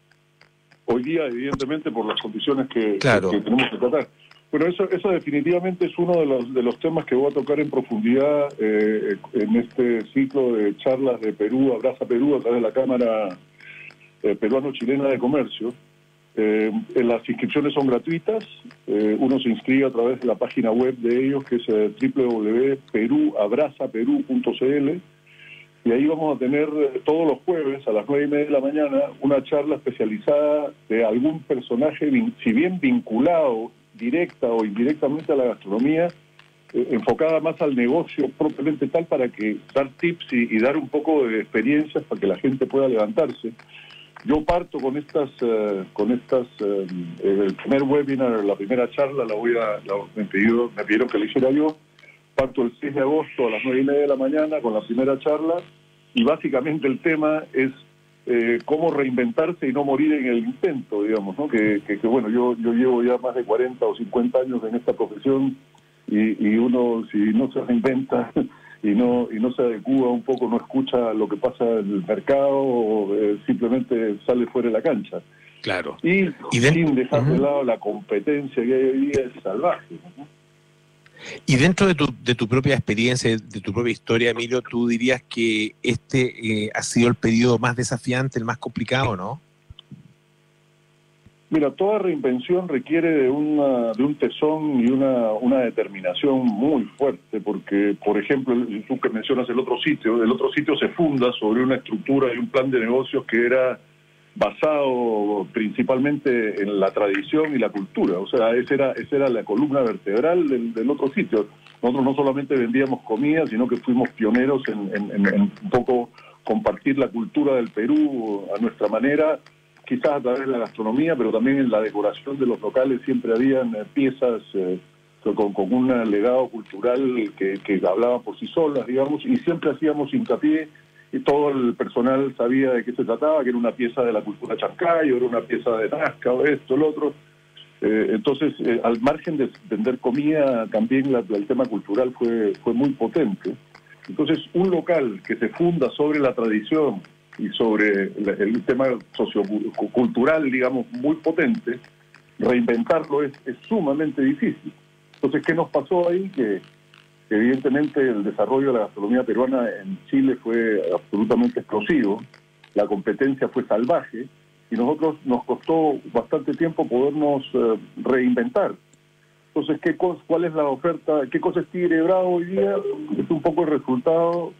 S6: Hoy día, evidentemente, por las condiciones que, que tenemos que tratar. Bueno, eso, eso definitivamente es uno de los, de los temas que voy a tocar en profundidad eh, en este ciclo de charlas de Perú, Abraza Perú, a través de la Cámara eh, Peruano-Chilena de Comercio. Eh, las inscripciones son gratuitas, uno se inscribe a través de la página web de ellos, que es www.peruabrazaperú.cl, y ahí vamos a tener todos los jueves a las nueve y media de la mañana una charla especializada de algún personaje, si bien vinculado directa o indirectamente a la gastronomía, eh, enfocada más al negocio propiamente tal para que dar tips y, dar un poco de experiencias para que la gente pueda levantarse. Yo parto con estas, eh, con estas, eh, el primer webinar, la primera charla, la voy a, me, pidieron, me pidieron que la hiciera yo. Parto el 6 de agosto a las nueve y media de la mañana con la primera charla y básicamente el tema es eh, cómo reinventarse y no morir en el intento, digamos, ¿no? Que, que, bueno, yo, yo llevo ya más de 40 o 50 años en esta profesión y, y uno si no se reinventa y no y no se adecua un poco, no escucha lo que pasa en el mercado o eh, simplemente sale fuera de la cancha.
S2: Claro.
S6: Y, sin dejar de lado la competencia que hay hoy día es salvaje. ¿no?
S2: Y dentro de tu, de tu propia experiencia, de tu propia historia, Emilio, tú dirías que este eh, ha sido el periodo más desafiante, el más complicado, ¿no?
S6: Mira, toda reinvención requiere de, una, de un tesón y una, una determinación muy fuerte, porque, por ejemplo, tú que mencionas el otro sitio, el otro sitio se funda sobre una estructura y un plan de negocios que era basado principalmente en la tradición y la cultura. O sea, esa era, esa era la columna vertebral del, otro sitio. Nosotros no solamente vendíamos comida, sino que fuimos pioneros en, un poco compartir la cultura del Perú a nuestra manera, quizás a través de la gastronomía, pero también en la decoración de los locales siempre habían eh, piezas eh, con, con, un legado cultural que, que hablaba por sí solas, digamos, y siempre hacíamos hincapié y todo el personal sabía de qué se trataba, que era una pieza de la cultura chancayo, era una pieza de Nazca, o esto, lo otro. Eh, entonces, eh, al margen de vender comida, también el tema cultural fue, fue muy potente. Entonces, un local que se funda sobre la tradición y sobre el, tema sociocultural, digamos, muy potente, reinventarlo es, es sumamente difícil. Entonces, ¿qué nos pasó ahí? Que Evidentemente el desarrollo de la gastronomía peruana en Chile fue absolutamente explosivo, la competencia fue salvaje y nosotros nos costó bastante tiempo podernos eh, reinventar. Entonces, ¿qué ¿cuál es la oferta? ¿Qué cosa es Tigre Bravo hoy día? Es un poco el resultado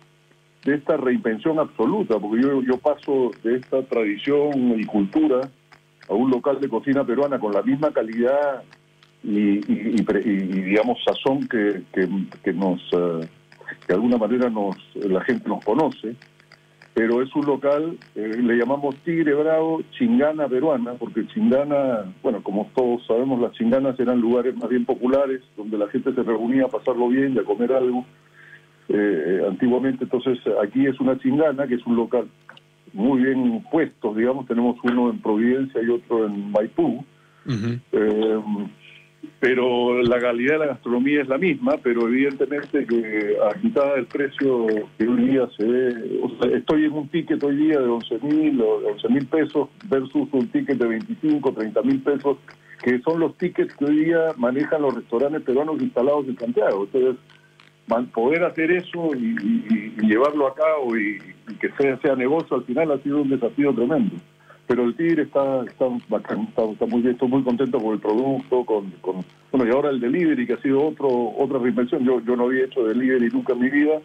S6: de esta reinvención absoluta, porque yo, yo paso de esta tradición y cultura a un local de cocina peruana con la misma calidad y, digamos sazón que, que, nos eh, de alguna manera nos la gente nos conoce pero es un local eh, le llamamos Tigre Bravo Chingana peruana porque Chingana bueno como todos sabemos las chinganas eran lugares más bien populares donde la gente se reunía a pasarlo bien y a comer algo. Eh, antiguamente entonces aquí es una chingana que es un local muy bien puesto digamos tenemos uno en Providencia y otro en Maipú pero la calidad de la gastronomía es la misma, pero evidentemente que agitada el precio que hoy día se ve, o sea, estoy en un ticket hoy día de 11 mil o 11 mil pesos versus un ticket de 25, 30 mil pesos, que son los tickets que hoy día manejan los restaurantes peruanos instalados en Santiago. Entonces, poder hacer eso y, llevarlo a cabo y, que sea negocio al final ha sido un desafío tremendo pero el Tigre está está está, muy bien, estoy muy contento con el producto, con, bueno, y ahora el delivery, que ha sido otro otra reinvención, yo, yo no había hecho delivery nunca en mi vida,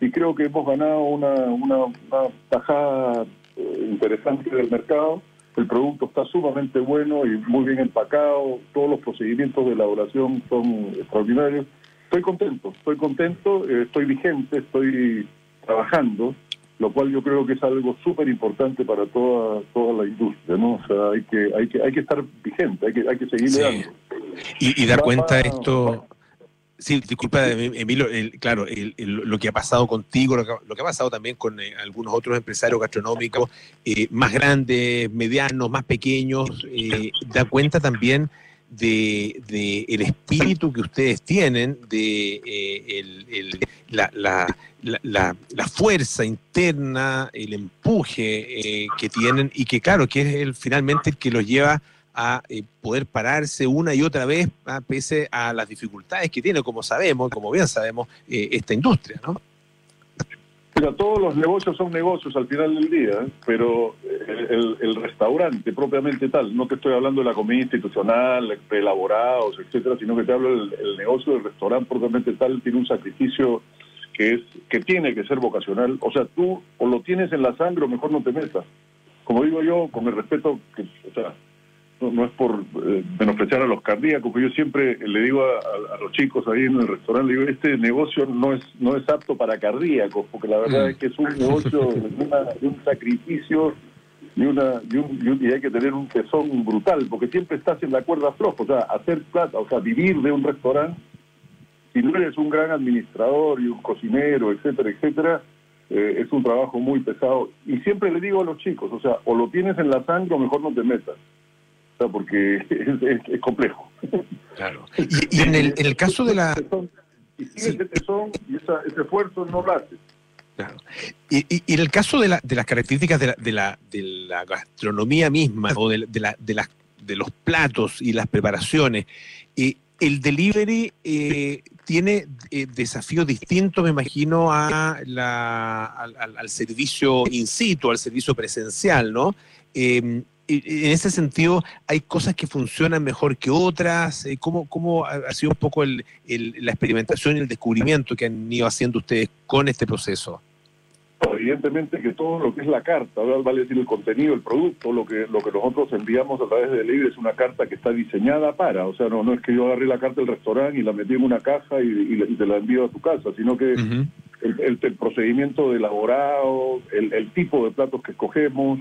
S6: y creo que hemos ganado una, una, una tajada eh, interesante del mercado, el producto está sumamente bueno y muy bien empacado, todos los procedimientos de elaboración son extraordinarios, estoy contento, estoy contento, eh, estoy vigente, estoy trabajando, lo cual yo creo que es algo súper importante para toda toda la industria, ¿no? O sea, hay que hay que hay que estar vigente, hay que hay que seguir dando.
S2: Y, dar cuenta de esto. Sí, disculpa, Emilio, claro, lo que ha pasado contigo, lo que, ha pasado también con eh, algunos otros empresarios gastronómicos, eh, más grandes, medianos, más pequeños, eh, da cuenta también de, de, el espíritu que ustedes tienen, de eh, el, la, la, la, la, fuerza interna, el empuje eh, que tienen y que claro, que es el, finalmente el que los lleva a eh, poder pararse una y otra vez, ah, pese a las dificultades que tiene, como sabemos, como bien sabemos, esta industria, ¿no?
S6: Mira, todos los negocios son negocios al final del día, ¿eh? pero el, restaurante propiamente tal, no te estoy hablando de la comida institucional, elaborados, etcétera, sino que te hablo del negocio del restaurante propiamente tal, tiene un sacrificio que es que tiene que ser vocacional. O sea, tú o lo tienes en la sangre o mejor no te metas. Como digo yo, con el respeto que, o sea, no, es por eh, menospreciar a los cardíacos, pero yo siempre le digo a, los chicos ahí en el restaurante, le digo, este negocio no es no es apto para cardíacos, porque la verdad mm. es que es un negocio de, un sacrificio y, una, y, un, y, hay que tener un tesón brutal, porque siempre estás en la cuerda floja, o sea, hacer plata, o sea, vivir de un restaurante, si no eres un gran administrador y un cocinero, etcétera, etcétera, eh, es un trabajo muy pesado. Y siempre le digo a los chicos, o sea, o lo tienes en la sangre o mejor no te metas porque es, complejo.
S2: Claro. Y, en, el, caso de la...
S6: Y ese tesón y ese esfuerzo no lo hace.
S2: Claro. Y, en el caso de, la, de las características de la, de la, de la gastronomía misma o de, de, la, de, las, de los platos y las preparaciones, eh, el delivery eh, tiene eh, desafíos distintos, me imagino, a la, al, al, servicio in situ, al servicio presencial, ¿no? En ese sentido, ¿hay cosas que funcionan mejor que otras? Eh, ¿Cómo, cómo ha sido un poco el, la experimentación y el descubrimiento que han ido haciendo ustedes con este proceso?
S6: Evidentemente que todo lo que es la carta, vale decir el contenido, el producto, lo que lo que nosotros enviamos a través de Libre es una carta que está diseñada para, o sea, no no es que yo agarré la carta del restaurante y la metí en una caja y, te la envío a tu casa, sino que el, el, procedimiento de elaborado, el, el tipo de platos que escogemos,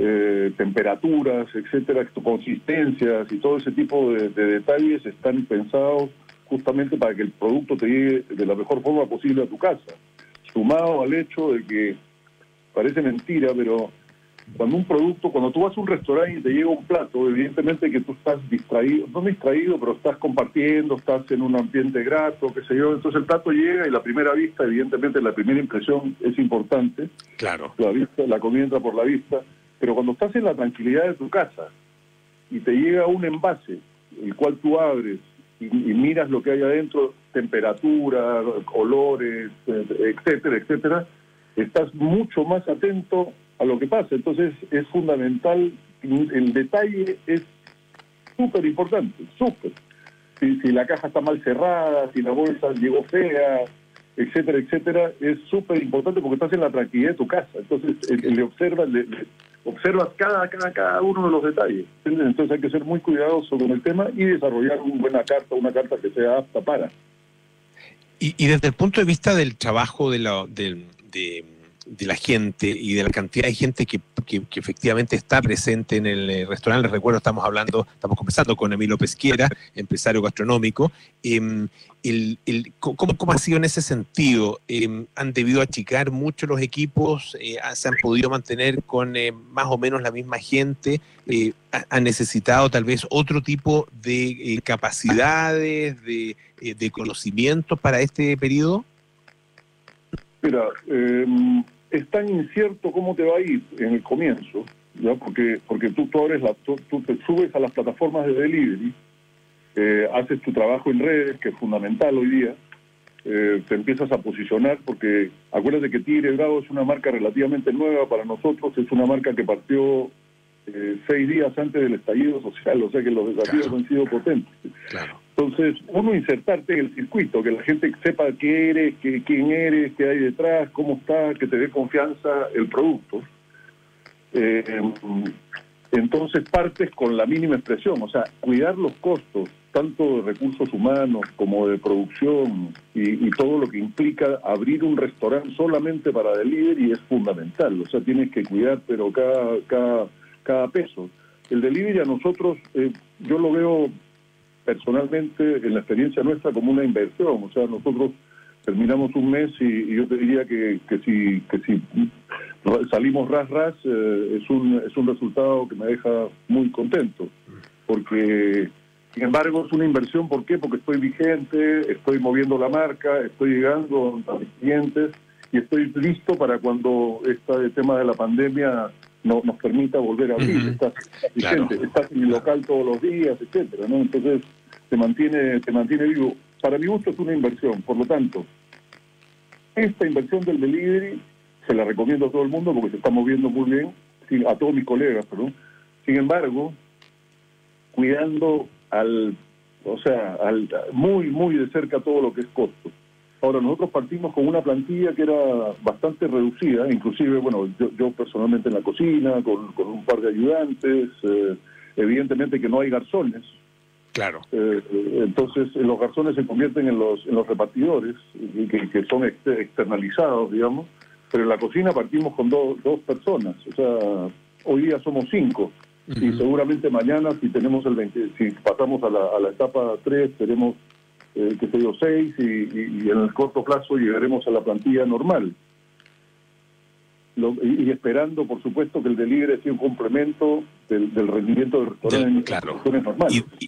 S6: eh, temperaturas, etcétera, consistencias y todo ese tipo de, detalles están pensados justamente para que el producto te llegue de la mejor forma posible a tu casa. Sumado al hecho de que parece mentira, pero cuando un producto, cuando tú vas a un restaurante y te llega un plato, evidentemente que tú estás distraído, no distraído, pero estás compartiendo, estás en un ambiente grato, qué sé yo, entonces el plato llega y la primera vista, evidentemente la primera impresión es importante.
S2: Claro.
S6: La vista, la comida entra por la vista pero cuando estás en la tranquilidad de tu casa y te llega un envase, el cual tú abres y, miras lo que hay adentro, temperatura, olores, etcétera, etcétera, estás mucho más atento a lo que pasa. Entonces es fundamental, el detalle es súper importante, súper. Si, si la caja está mal cerrada, si la bolsa llegó fea, etcétera, etcétera, es súper importante porque estás en la tranquilidad de tu casa. Entonces le observas, le, observas cada, cada, cada uno de los detalles. Entonces hay que ser muy cuidadoso con el tema y desarrollar una buena carta, una carta que sea apta para.
S2: Y, desde el punto de vista del trabajo de, la, de, de la gente y de la cantidad de gente que, que, efectivamente está presente en el eh, restaurante. Les recuerdo, estamos hablando, estamos conversando con Emilio Pesquiera, empresario gastronómico. Em, el, el, ¿cómo, ¿cómo, ha sido en ese sentido? Em, ¿Han debido achicar mucho los equipos? Eh, ¿Se han podido mantener con eh, más o menos la misma gente? ¿Han necesitado tal vez otro tipo de capacidades, de, de conocimientos para este periodo?
S6: Mira, em, es tan incierto cómo te va a ir en el comienzo, ¿ya? Porque, porque tú, tú, la, tú, te subes a las plataformas de delivery, eh, haces tu trabajo en redes, que es fundamental hoy día, eh, te empiezas a posicionar, porque acuérdate que Tigre Bravo es una marca relativamente nueva para nosotros, es una marca que partió eh, seis días antes del estallido social, o sea que los desafíos han sido potentes. Claro. Entonces, uno insertarte en el circuito, que la gente sepa qué eres, qué, quién eres, qué hay detrás, cómo está, que te dé confianza el producto. Eh, entonces partes con la mínima expresión, o sea, cuidar los costos, tanto de recursos humanos como de producción y, todo lo que implica abrir un restaurante solamente para delivery es fundamental, o sea, tienes que cuidar pero cada, cada, cada peso. El delivery a nosotros, eh, yo lo veo personalmente, en la experiencia nuestra, como una inversión. O sea, nosotros terminamos un mes y, yo te diría que, que, si, que si salimos ras ras, eh, es, un, es un resultado que me deja muy contento. Porque, sin embargo, es una inversión. ¿Por qué? Porque estoy vigente, estoy moviendo la marca, estoy llegando a mis clientes y estoy listo para cuando este tema de la pandemia no, nos permita volver a abrir. Estás vigente, estás en el local todos los días, etcétera, ¿no? Entonces, te mantiene, te mantiene vivo. Para mi gusto es una inversión, por lo tanto, esta inversión del delivery se la recomiendo a todo el mundo porque se está moviendo muy bien, a todos mis colegas, perdón. Sin embargo, cuidando al, o sea, al, muy, muy de cerca todo lo que es costo. Ahora, nosotros partimos con una plantilla que era bastante reducida, inclusive, bueno, yo, personalmente en la cocina, con, un par de ayudantes, eh, evidentemente que no hay garzones,
S2: Claro.
S6: Eh, entonces los garzones se convierten en los, en los repartidores, que, que son externalizados, digamos, pero en la cocina partimos con dos personas, o sea, hoy día somos cinco, y seguramente mañana si tenemos el 20, si pasamos a la, a la etapa 3, tenemos, eh, que sé yo, seis, y, y en el corto plazo llegaremos a la plantilla normal y, esperando, por supuesto, que el delivery sea un complemento del, rendimiento del restaurante
S2: claro.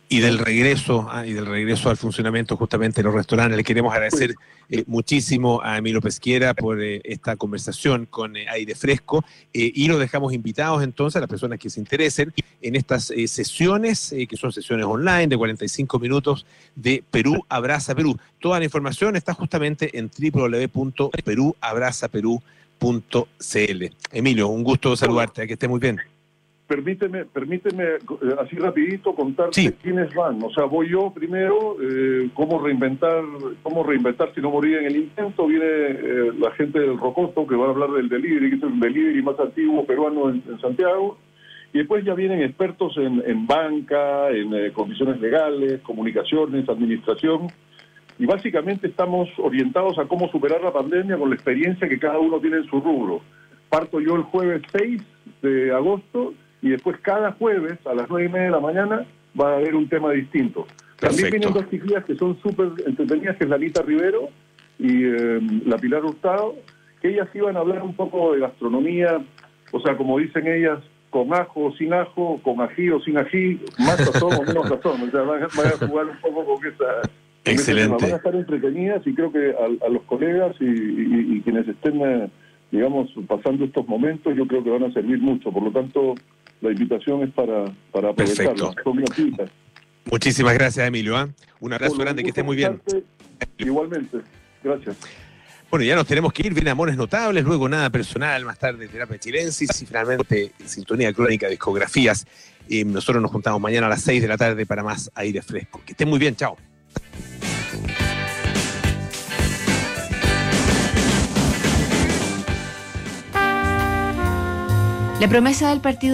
S2: Y, del regreso ah, y del regreso al funcionamiento justamente de los restaurantes. Le queremos agradecer eh, muchísimo a Emilio Pesquiera por eh, esta conversación con eh, Aire Fresco y lo dejamos invitados entonces a las personas que se interesen en estas sesiones, que son sesiones online de 45 minutos de Perú Abraza Perú. Toda la información está justamente en www.peruabrazaperú.com .cl. Emilio, un gusto saludarte, que esté muy bien.
S6: Permíteme, permíteme eh, así rapidito contarte quiénes van. O sea, voy yo primero, eh, cómo reinventar, cómo reinventar si no moría en el intento. Viene eh, la gente del Rocoto que va a hablar del delivery, que es el delivery más antiguo peruano en, Santiago. Y después ya vienen expertos en, en banca, en eh, condiciones legales, comunicaciones, administración y básicamente estamos orientados a cómo superar la pandemia con la experiencia que cada uno tiene en su rubro. Parto yo el jueves 6 de agosto y después cada jueves a las 9 y media de la mañana va a haber un tema distinto. También vienen dos chiquillas que son súper entretenidas, que es Lalita Rivero y eh, la Pilar Hurtado, que ellas iban a hablar un poco de gastronomía, o sea, como dicen ellas, con ajo o sin ajo, con ají o sin ají, más razón o menos razón. O sea, van, a jugar un poco con esa
S2: Excelente.
S6: Van a estar entretenidas y creo que a, los colegas y, quienes estén, eh, digamos, pasando estos momentos, yo creo que van a servir mucho. Por lo tanto, la invitación es para, para aprovecharla.
S2: Muchísimas gracias, Emilio. ¿ah? Un abrazo grande, que esté muy bien.
S6: Igualmente. Gracias.
S2: Bueno, ya nos tenemos que ir, viene Amores Notables, luego Nada Personal, más tarde Terapia Chilensis y finalmente Sintonía Crónica Discografías. Y nosotros nos juntamos mañana a las 6 de la tarde para más aire fresco. Que estén muy bien, chao.
S7: La promesa del partido